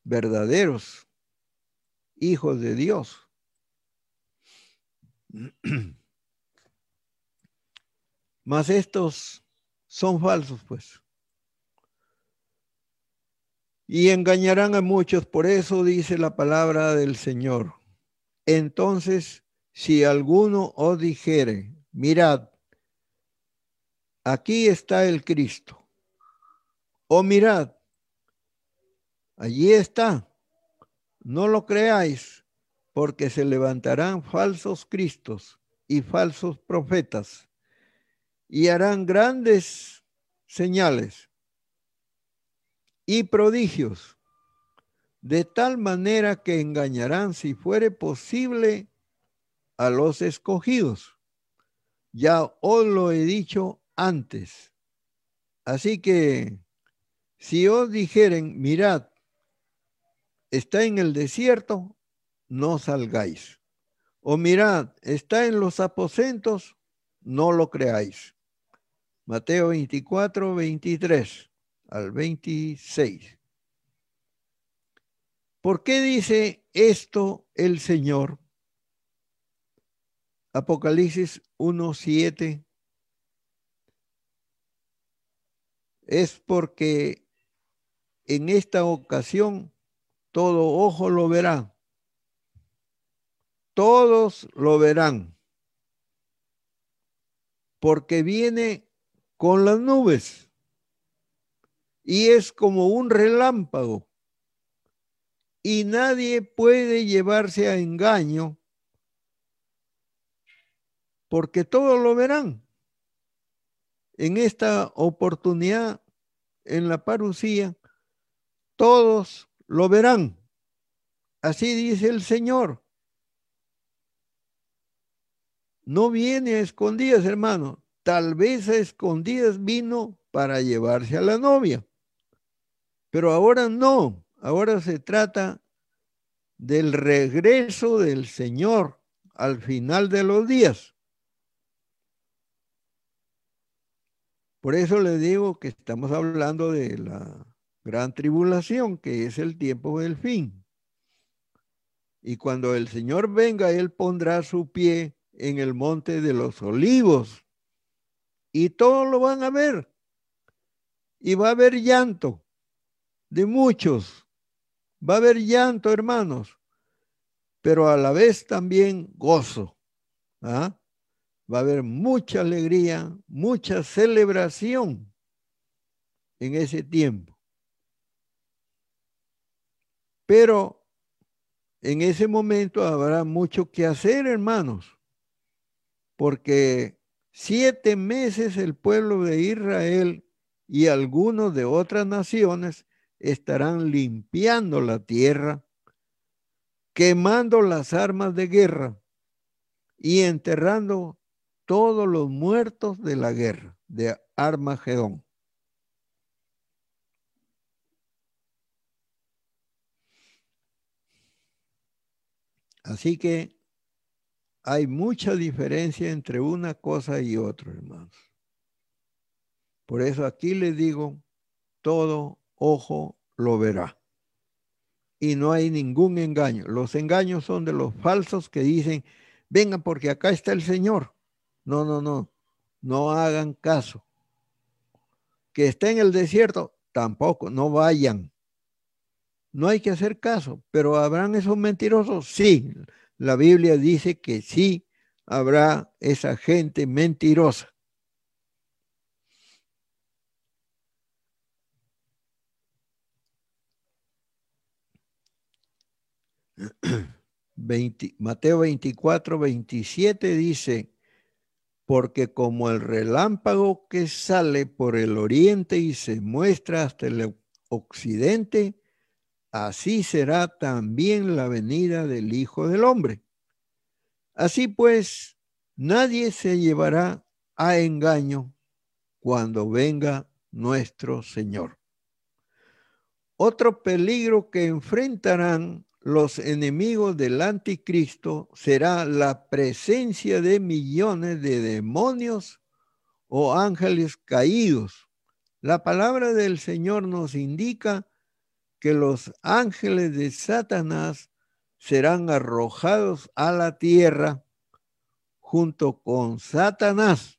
verdaderos hijos de Dios. Mas estos son falsos, pues. Y engañarán a muchos, por eso dice la palabra del Señor. Entonces, si alguno os dijere, mirad, aquí está el Cristo. O mirad, allí está. No lo creáis, porque se levantarán falsos cristos y falsos profetas y harán grandes señales y prodigios, de tal manera que engañarán, si fuere posible, a los escogidos. Ya os lo he dicho antes. Así que si os dijeren, mirad, está en el desierto, no salgáis. O mirad, está en los aposentos, no lo creáis. Mateo 24, 23 al 26. ¿Por qué dice esto el Señor? Apocalipsis 1, 7. Es porque en esta ocasión todo ojo lo verá. Todos lo verán, porque viene con las nubes y es como un relámpago. Y nadie puede llevarse a engaño porque todos lo verán. En esta oportunidad, en la parucía, todos lo verán. Así dice el Señor. no viene a escondidas, hermano. Tal vez a escondidas vino para llevarse a la novia. Pero ahora no. Ahora se trata del regreso del Señor al final de los días. Por eso le digo que estamos hablando de la gran tribulación, que es el tiempo del fin. Y cuando el Señor venga, Él pondrá su pie en el monte de los olivos. Y todos lo van a ver. Y va a haber llanto de muchos. Va a haber llanto, hermanos. Pero a la vez también gozo. ¿ah? Va a haber mucha alegría, mucha celebración en ese tiempo. Pero en ese momento habrá mucho que hacer, hermanos porque siete meses el pueblo de Israel y algunos de otras naciones estarán limpiando la tierra, quemando las armas de guerra y enterrando todos los muertos de la guerra de Armagedón. Así que hay mucha diferencia entre una cosa y otra, hermanos. Por eso aquí les digo, todo ojo lo verá. Y no hay ningún engaño. Los engaños son de los falsos que dicen, vengan porque acá está el Señor. No, no, no. No hagan caso. Que esté en el desierto, tampoco, no vayan. No hay que hacer caso, pero ¿habrán esos mentirosos? Sí, la Biblia dice que sí habrá esa gente mentirosa. Mateo 24, 27 dice, porque como el relámpago que sale por el oriente y se muestra hasta el occidente, así será también la venida del Hijo del Hombre. Así pues, nadie se llevará a engaño cuando venga nuestro Señor. Otro peligro que enfrentarán los enemigos del anticristo será la presencia de millones de demonios o ángeles caídos. La palabra del Señor nos indica que los ángeles de Satanás serán arrojados a la tierra junto con Satanás,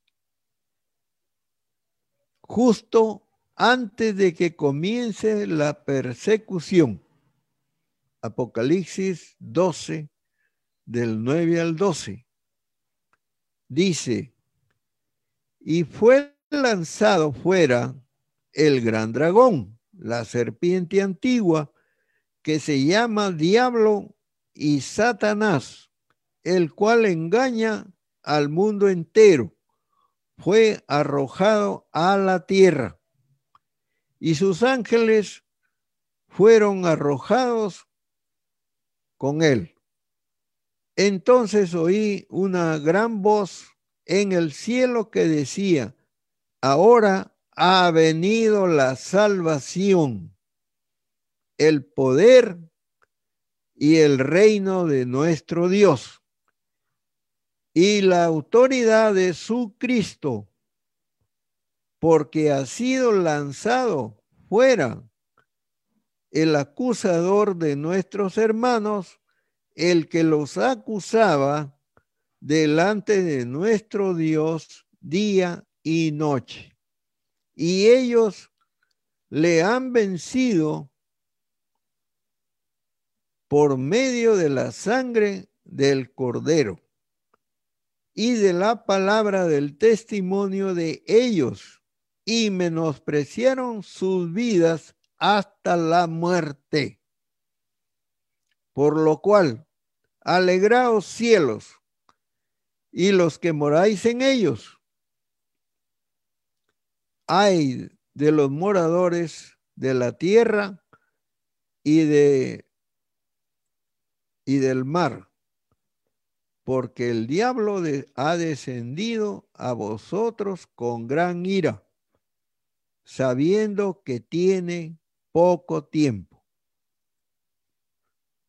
justo antes de que comience la persecución. Apocalipsis 12, del 9 al 12. Dice, y fue lanzado fuera el gran dragón la serpiente antigua, que se llama diablo y Satanás, el cual engaña al mundo entero, fue arrojado a la tierra y sus ángeles fueron arrojados con él. Entonces oí una gran voz en el cielo que decía, ahora ha venido la salvación, el poder y el reino de nuestro Dios y la autoridad de su Cristo, porque ha sido lanzado fuera el acusador de nuestros hermanos, el que los acusaba delante de nuestro Dios día y noche. Y ellos le han vencido por medio de la sangre del cordero y de la palabra del testimonio de ellos y menospreciaron sus vidas hasta la muerte. Por lo cual, alegraos cielos y los que moráis en ellos. Hay de los moradores de la tierra y de y del mar porque el diablo ha descendido a vosotros con gran ira, sabiendo que tiene poco tiempo.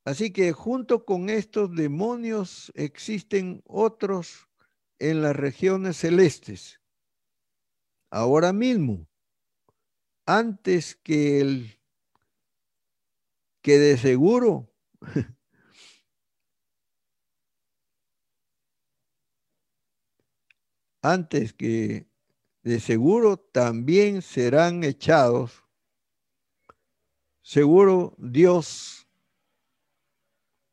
Así que junto con estos demonios existen otros en las regiones celestes. Ahora mismo, antes que el que de seguro antes que de seguro también serán echados. Seguro Dios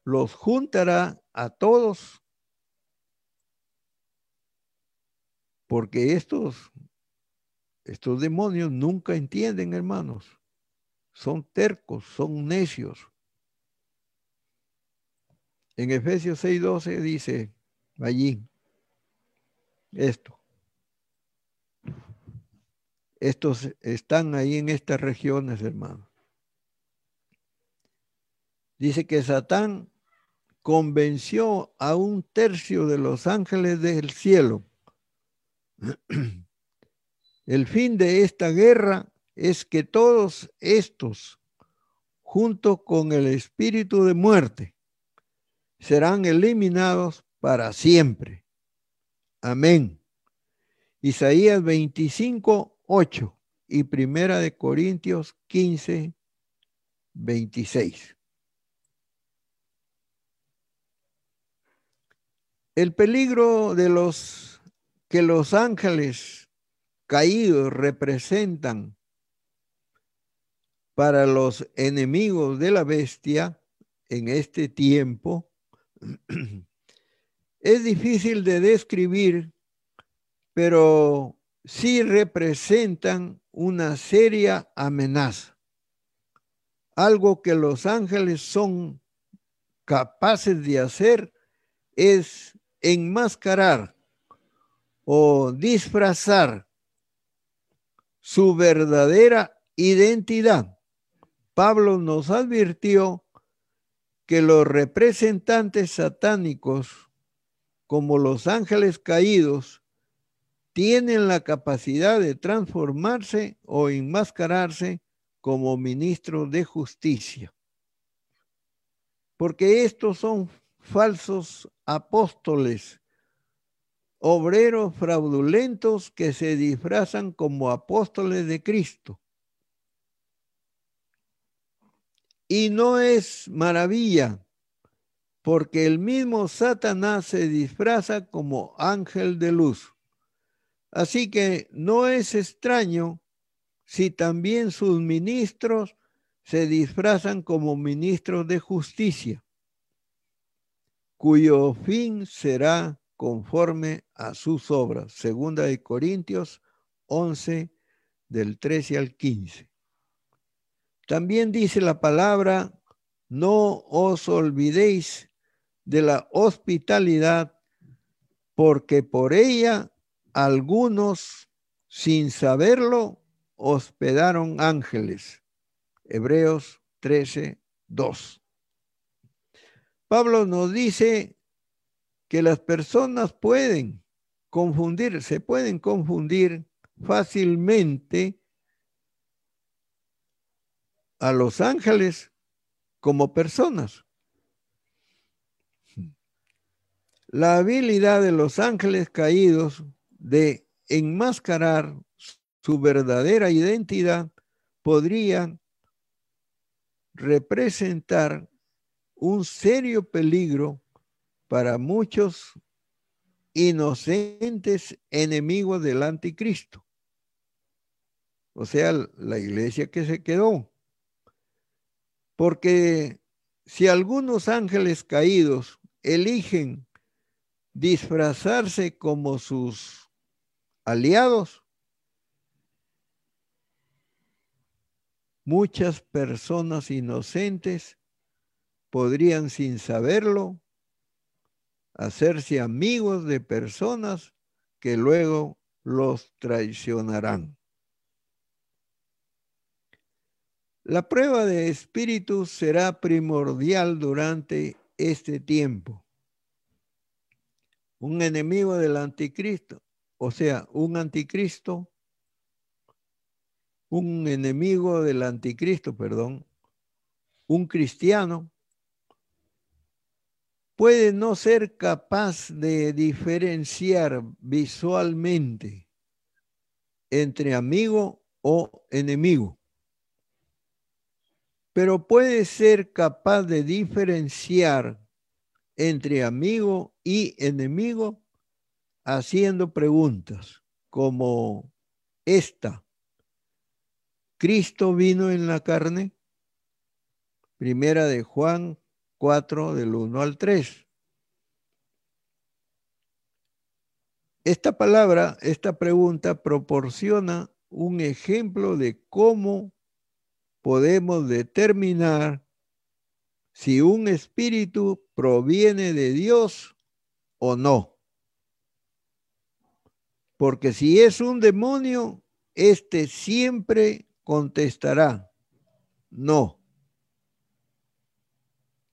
los juntará a todos porque estos estos demonios nunca entienden, hermanos. Son tercos, son necios. En Efesios 6:12 dice allí, esto. Estos están ahí en estas regiones, hermano. Dice que Satán convenció a un tercio de los ángeles del cielo. El fin de esta guerra es que todos estos, junto con el espíritu de muerte, serán eliminados para siempre. Amén. Isaías 25, 8 y Primera de Corintios 15, 26. El peligro de los que los ángeles caídos representan para los enemigos de la bestia en este tiempo es difícil de describir, pero sí representan una seria amenaza. Algo que los ángeles son capaces de hacer es enmascarar o disfrazar su verdadera identidad. Pablo nos advirtió que los representantes satánicos como los ángeles caídos, tienen la capacidad de transformarse o enmascararse como ministros de justicia. Porque estos son falsos apóstoles, obreros fraudulentos que se disfrazan como apóstoles de Cristo. Y no es maravilla porque el mismo Satanás se disfraza como ángel de luz. Así que no es extraño si también sus ministros se disfrazan como ministros de justicia, cuyo fin será conforme a sus obras. Segunda de Corintios 11, del 13 al 15. También dice la palabra no os olvidéis de la hospitalidad, porque por ella algunos, sin saberlo, hospedaron ángeles. Hebreos 13, 2. Pablo nos dice que las personas pueden confundir, se pueden confundir fácilmente a los ángeles como personas. La habilidad de los ángeles caídos de enmascarar su verdadera identidad podría representar un serio peligro para muchos inocentes enemigos del anticristo. O sea, la iglesia que se quedó. Porque si algunos ángeles caídos eligen disfrazarse como sus aliados, muchas personas inocentes podrían sin saberlo hacerse amigos de personas que luego los traicionarán. La prueba de espíritu será primordial durante este tiempo. Un enemigo del anticristo, o sea, un anticristo, un enemigo del anticristo, perdón, un cristiano, puede no ser capaz de diferenciar visualmente entre amigo o enemigo pero puede ser capaz de diferenciar entre amigo y enemigo haciendo preguntas como esta. ¿Cristo vino en la carne? Primera de Juan 4 del 1 al 3. Esta palabra, esta pregunta proporciona un ejemplo de cómo podemos determinar si un espíritu proviene de Dios o no. Porque si es un demonio, éste siempre contestará, no.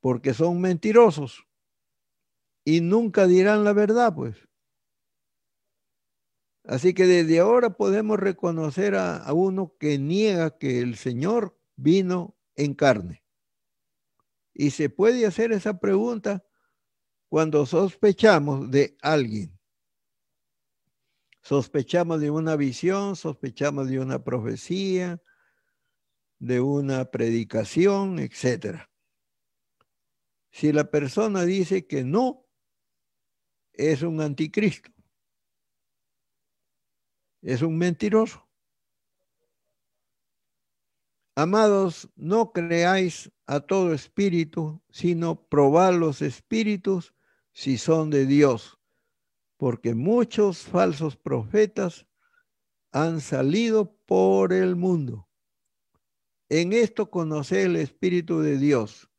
Porque son mentirosos y nunca dirán la verdad, pues. Así que desde ahora podemos reconocer a, a uno que niega que el Señor vino en carne. Y se puede hacer esa pregunta cuando sospechamos de alguien. Sospechamos de una visión, sospechamos de una profecía, de una predicación, etc. Si la persona dice que no, es un anticristo. Es un mentiroso. Amados, no creáis a todo espíritu, sino probad los espíritus si son de Dios, porque muchos falsos profetas han salido por el mundo. En esto conoce el Espíritu de Dios.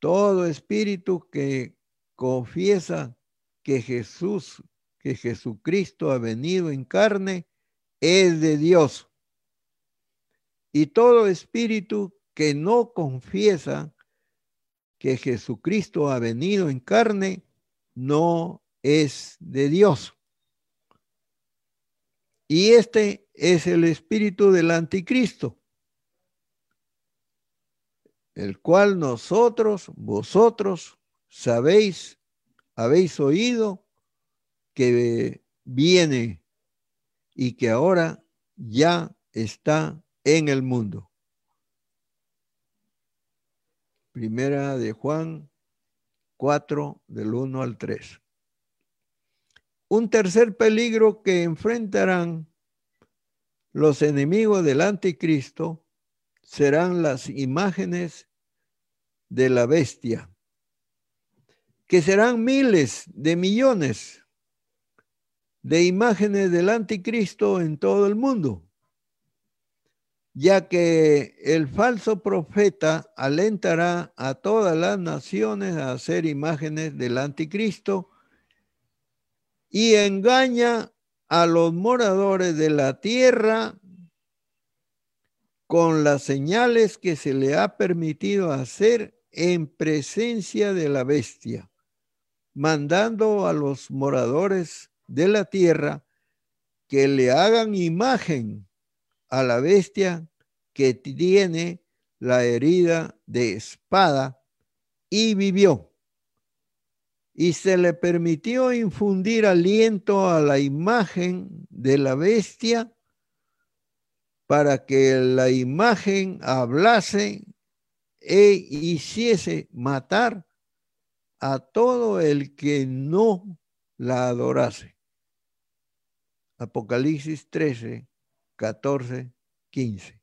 Todo espíritu que confiesa que Jesús, que Jesucristo ha venido en carne, es de Dios. Y todo espíritu que no confiesa que Jesucristo ha venido en carne, no es de Dios. Y este es el espíritu del anticristo, el cual nosotros, vosotros, sabéis, habéis oído que viene y que ahora ya está en el mundo. Primera de Juan 4, del 1 al 3. Un tercer peligro que enfrentarán los enemigos del anticristo serán las imágenes de la bestia, que serán miles de millones de imágenes del anticristo en todo el mundo ya que el falso profeta alentará a todas las naciones a hacer imágenes del anticristo y engaña a los moradores de la tierra con las señales que se le ha permitido hacer en presencia de la bestia, mandando a los moradores de la tierra que le hagan imagen a la bestia que tiene la herida de espada y vivió. Y se le permitió infundir aliento a la imagen de la bestia para que la imagen hablase e hiciese matar a todo el que no la adorase. Apocalipsis 13, 14, 15.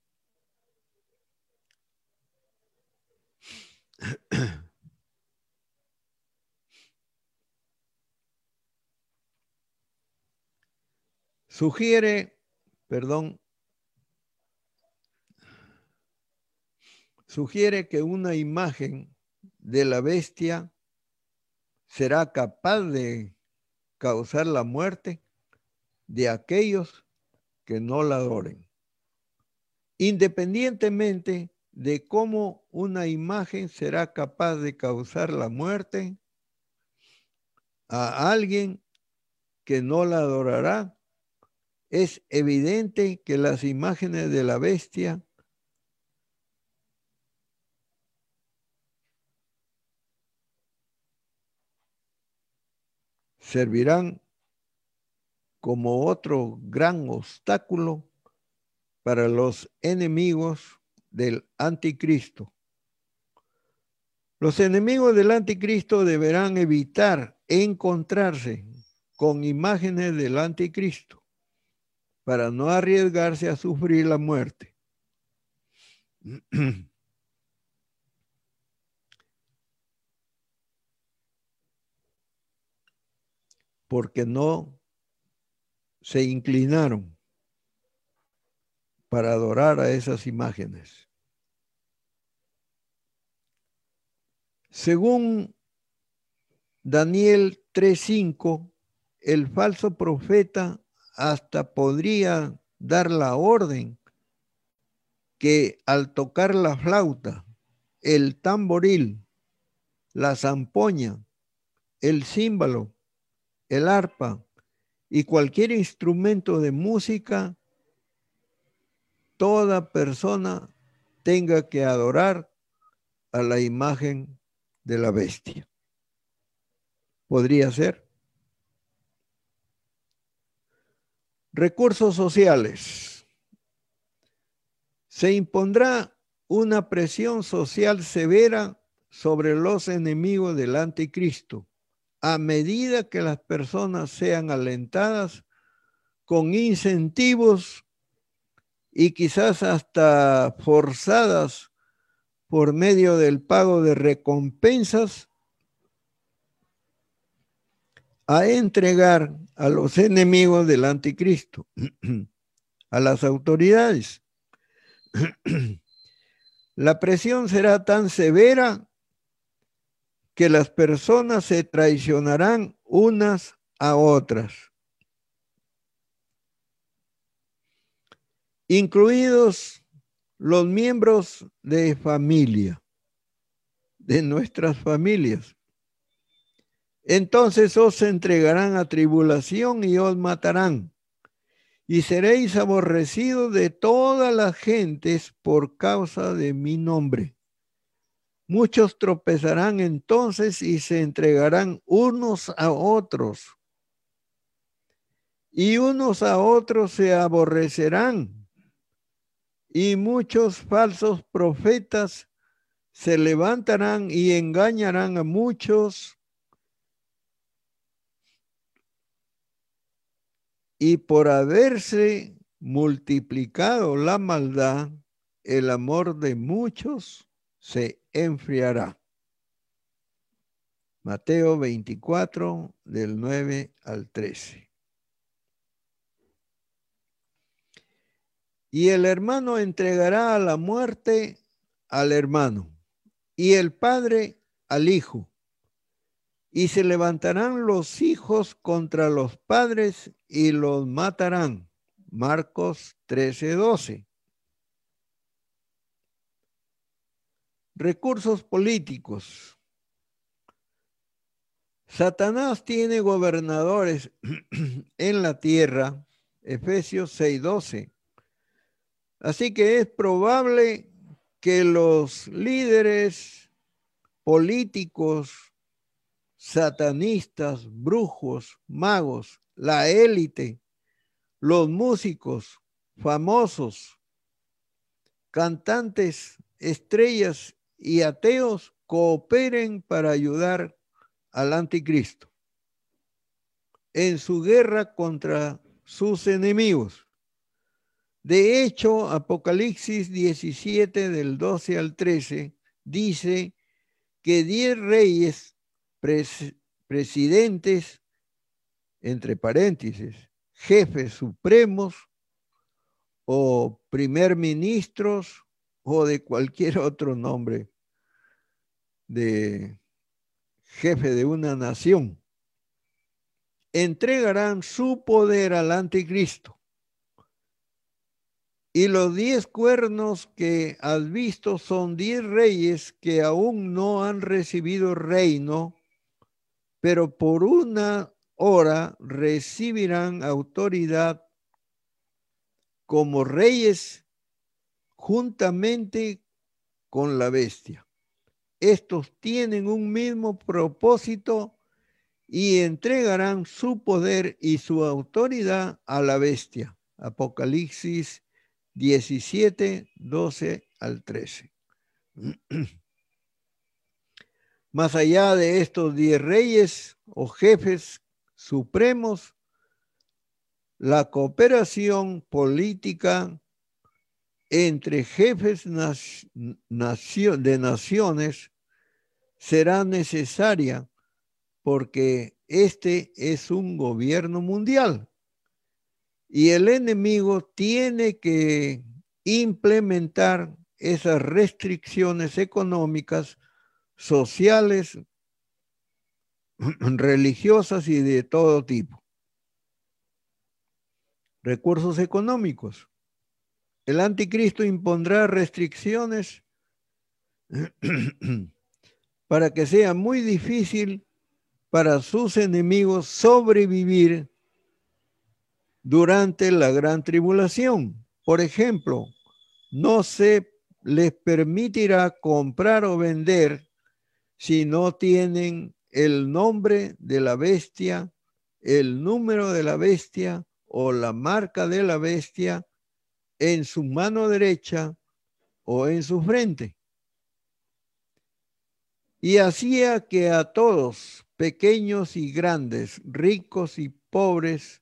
Sugiere, perdón, sugiere que una imagen de la bestia será capaz de causar la muerte de aquellos que no la adoren. Independientemente de cómo una imagen será capaz de causar la muerte a alguien que no la adorará, es evidente que las imágenes de la bestia servirán como otro gran obstáculo para los enemigos del anticristo. Los enemigos del anticristo deberán evitar encontrarse con imágenes del anticristo para no arriesgarse a sufrir la muerte. Porque no se inclinaron para adorar a esas imágenes. Según Daniel 3.5, el falso profeta hasta podría dar la orden que al tocar la flauta, el tamboril, la zampoña, el címbalo, el arpa, y cualquier instrumento de música, toda persona tenga que adorar a la imagen de la bestia. Podría ser. Recursos sociales. Se impondrá una presión social severa sobre los enemigos del anticristo a medida que las personas sean alentadas con incentivos y quizás hasta forzadas por medio del pago de recompensas a entregar a los enemigos del anticristo, a las autoridades. La presión será tan severa que las personas se traicionarán unas a otras, incluidos los miembros de familia, de nuestras familias. Entonces os entregarán a tribulación y os matarán, y seréis aborrecidos de todas las gentes por causa de mi nombre. Muchos tropezarán entonces y se entregarán unos a otros. Y unos a otros se aborrecerán. Y muchos falsos profetas se levantarán y engañarán a muchos. Y por haberse multiplicado la maldad, el amor de muchos se enfriará. Mateo 24, del 9 al 13. Y el hermano entregará a la muerte al hermano y el padre al hijo. Y se levantarán los hijos contra los padres y los matarán. Marcos 13:12. Recursos políticos. Satanás tiene gobernadores en la tierra, Efesios 6:12. Así que es probable que los líderes políticos, satanistas, brujos, magos, la élite, los músicos famosos, cantantes, estrellas y ateos cooperen para ayudar al anticristo en su guerra contra sus enemigos. De hecho, Apocalipsis 17 del 12 al 13 dice que diez reyes presidentes, entre paréntesis, jefes supremos o primer ministros o de cualquier otro nombre de jefe de una nación, entregarán su poder al anticristo. Y los diez cuernos que has visto son diez reyes que aún no han recibido reino, pero por una hora recibirán autoridad como reyes juntamente con la bestia. Estos tienen un mismo propósito y entregarán su poder y su autoridad a la bestia. Apocalipsis 17, 12 al 13. Más allá de estos diez reyes o jefes supremos, la cooperación política entre jefes de naciones será necesaria porque este es un gobierno mundial y el enemigo tiene que implementar esas restricciones económicas, sociales, religiosas y de todo tipo. Recursos económicos. El anticristo impondrá restricciones para que sea muy difícil para sus enemigos sobrevivir durante la gran tribulación. Por ejemplo, no se les permitirá comprar o vender si no tienen el nombre de la bestia, el número de la bestia o la marca de la bestia en su mano derecha o en su frente. Y hacía que a todos, pequeños y grandes, ricos y pobres,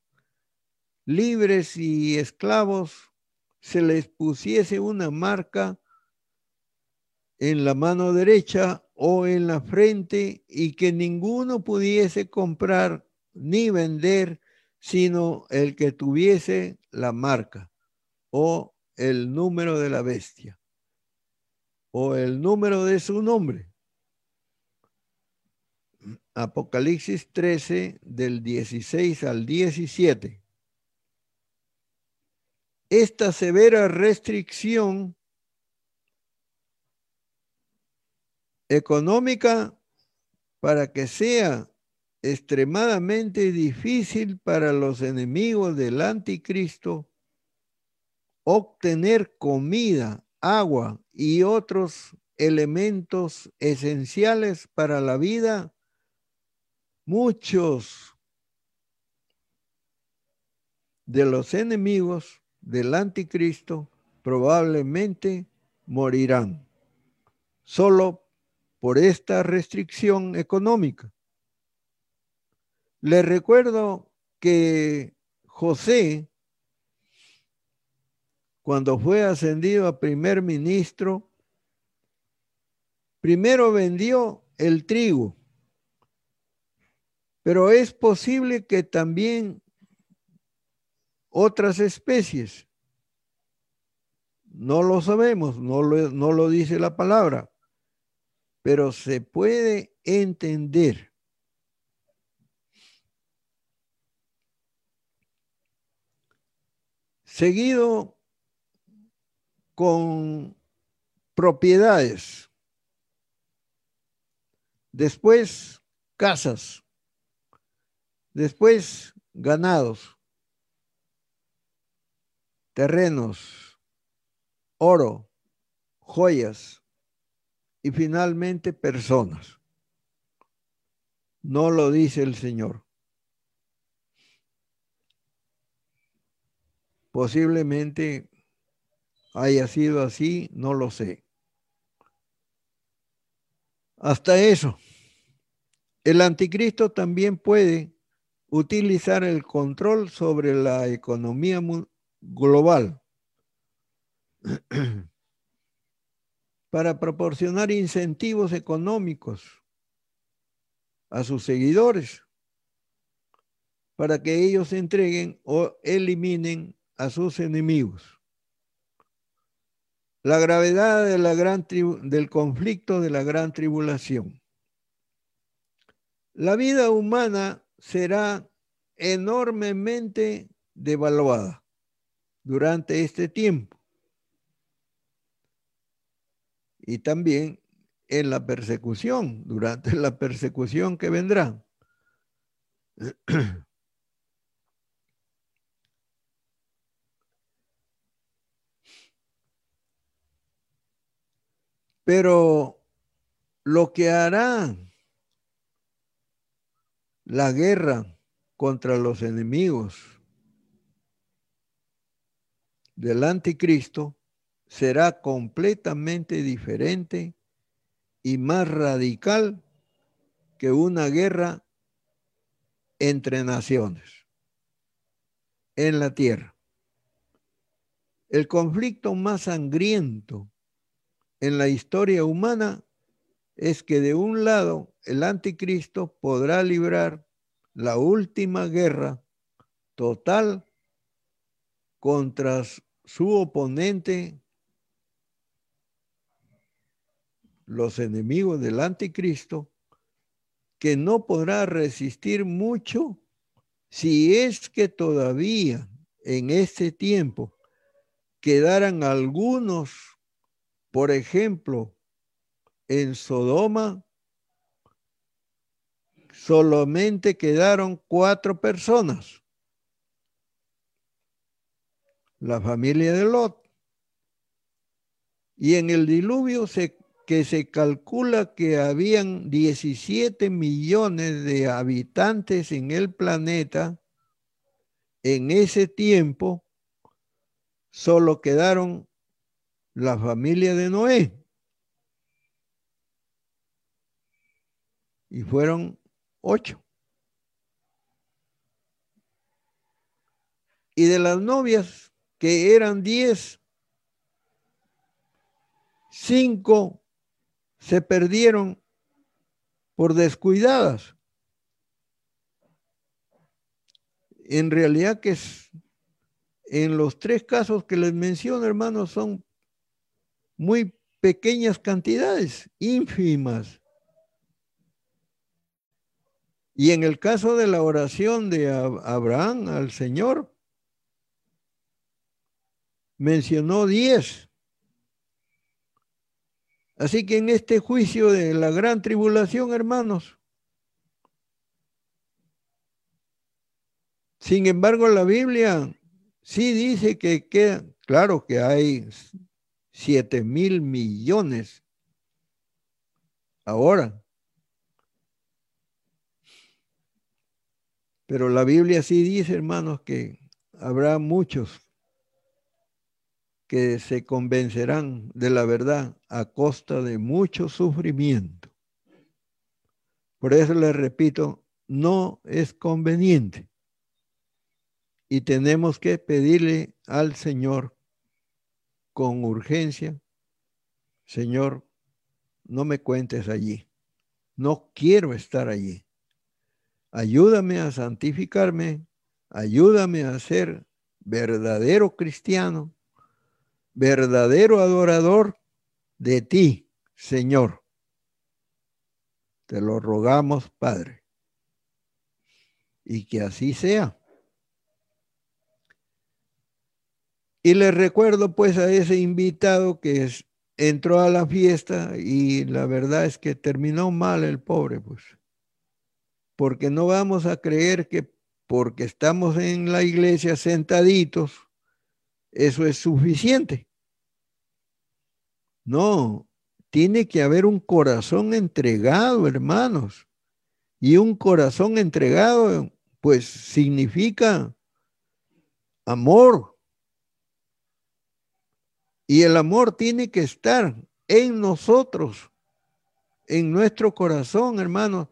libres y esclavos, se les pusiese una marca en la mano derecha o en la frente y que ninguno pudiese comprar ni vender sino el que tuviese la marca o el número de la bestia o el número de su nombre. Apocalipsis 13 del 16 al 17 esta severa restricción económica para que sea extremadamente difícil para los enemigos del anticristo obtener comida, agua y otros elementos esenciales para la vida, muchos de los enemigos del anticristo probablemente morirán solo por esta restricción económica. Les recuerdo que José, cuando fue ascendido a primer ministro, primero vendió el trigo, pero es posible que también otras especies. No lo sabemos, no lo, no lo dice la palabra, pero se puede entender. Seguido con propiedades. Después casas. Después ganados. Terrenos. Oro. Joyas. Y finalmente personas. No lo dice el Señor. Posiblemente haya sido así, no lo sé. Hasta eso, el anticristo también puede utilizar el control sobre la economía global para proporcionar incentivos económicos a sus seguidores para que ellos entreguen o eliminen a sus enemigos la gravedad de la gran del conflicto de la gran tribulación. La vida humana será enormemente devaluada durante este tiempo y también en la persecución, durante la persecución que vendrá. Pero lo que hará la guerra contra los enemigos del anticristo será completamente diferente y más radical que una guerra entre naciones en la tierra. El conflicto más sangriento en la historia humana es que de un lado el anticristo podrá librar la última guerra total contra su oponente, los enemigos del anticristo, que no podrá resistir mucho si es que todavía en este tiempo quedaran algunos por ejemplo, en Sodoma solamente quedaron cuatro personas. La familia de Lot. Y en el diluvio que se calcula que habían 17 millones de habitantes en el planeta, en ese tiempo solo quedaron la familia de Noé. Y fueron ocho. Y de las novias, que eran diez, cinco se perdieron por descuidadas. En realidad que en los tres casos que les menciono, hermanos, son muy pequeñas cantidades, ínfimas. Y en el caso de la oración de Abraham al Señor, mencionó diez. Así que en este juicio de la gran tribulación, hermanos, sin embargo la Biblia sí dice que queda, claro que hay 7 mil millones ahora. Pero la Biblia sí dice, hermanos, que habrá muchos que se convencerán de la verdad a costa de mucho sufrimiento. Por eso les repito, no es conveniente. Y tenemos que pedirle al Señor con urgencia, Señor, no me cuentes allí. No quiero estar allí. Ayúdame a santificarme, ayúdame a ser verdadero cristiano, verdadero adorador de ti, Señor. Te lo rogamos, Padre. Y que así sea. Y le recuerdo pues a ese invitado que entró a la fiesta y la verdad es que terminó mal el pobre, pues. Porque no vamos a creer que porque estamos en la iglesia sentaditos, eso es suficiente. No, tiene que haber un corazón entregado, hermanos. Y un corazón entregado, pues significa amor. Y el amor tiene que estar en nosotros, en nuestro corazón, hermanos,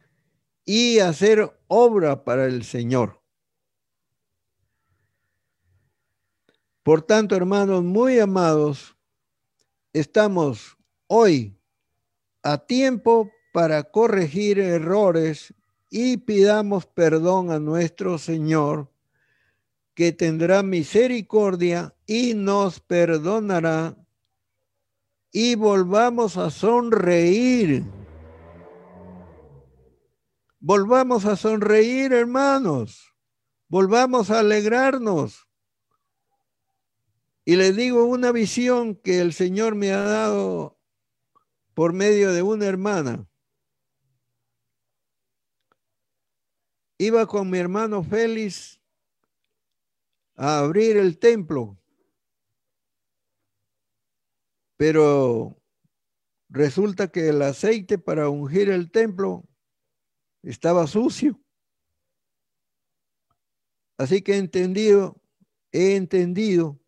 y hacer obra para el Señor. Por tanto, hermanos muy amados, estamos hoy a tiempo para corregir errores y pidamos perdón a nuestro Señor, que tendrá misericordia y nos perdonará, y volvamos a sonreír. Volvamos a sonreír, hermanos. Volvamos a alegrarnos. Y les digo una visión que el Señor me ha dado por medio de una hermana. Iba con mi hermano Félix a abrir el templo, pero resulta que el aceite para ungir el templo estaba sucio. Así que he entendido, he entendido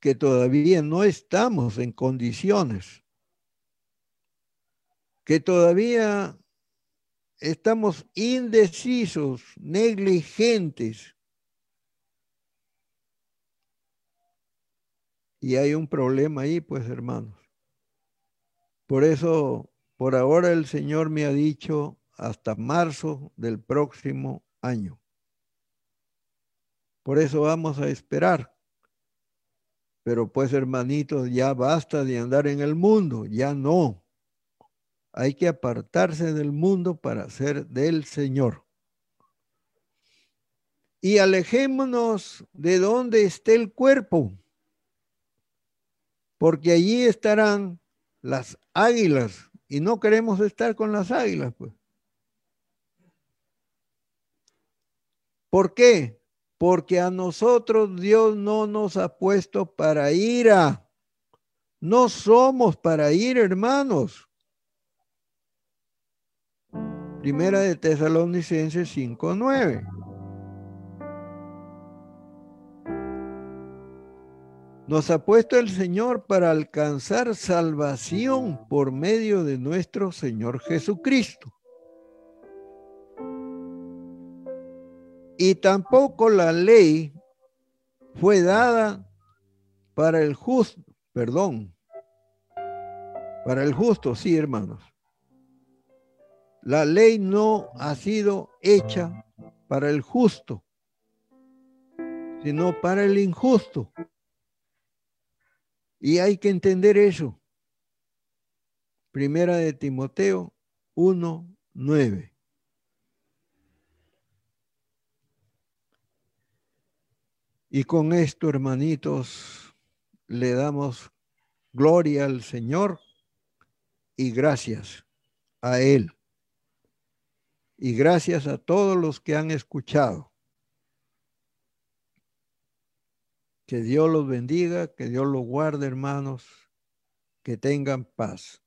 que todavía no estamos en condiciones, que todavía estamos indecisos, negligentes. Y hay un problema ahí, pues hermanos. Por eso, por ahora el Señor me ha dicho hasta marzo del próximo año. Por eso vamos a esperar. Pero pues hermanitos, ya basta de andar en el mundo, ya no. Hay que apartarse del mundo para ser del Señor. Y alejémonos de donde esté el cuerpo, porque allí estarán las águilas y no queremos estar con las águilas, pues. ¿Por qué? porque a nosotros Dios no nos ha puesto para ira. No somos para ir, hermanos. Primera de Tesalonicenses 5:9. Nos ha puesto el Señor para alcanzar salvación por medio de nuestro Señor Jesucristo Y tampoco la ley fue dada para el justo, perdón, para el justo, sí, hermanos. La ley no ha sido hecha para el justo, sino para el injusto. Y hay que entender eso. Primera de Timoteo 1, 9. Y con esto, hermanitos, le damos gloria al Señor y gracias a Él. Y gracias a todos los que han escuchado. Que Dios los bendiga, que Dios los guarde, hermanos, que tengan paz.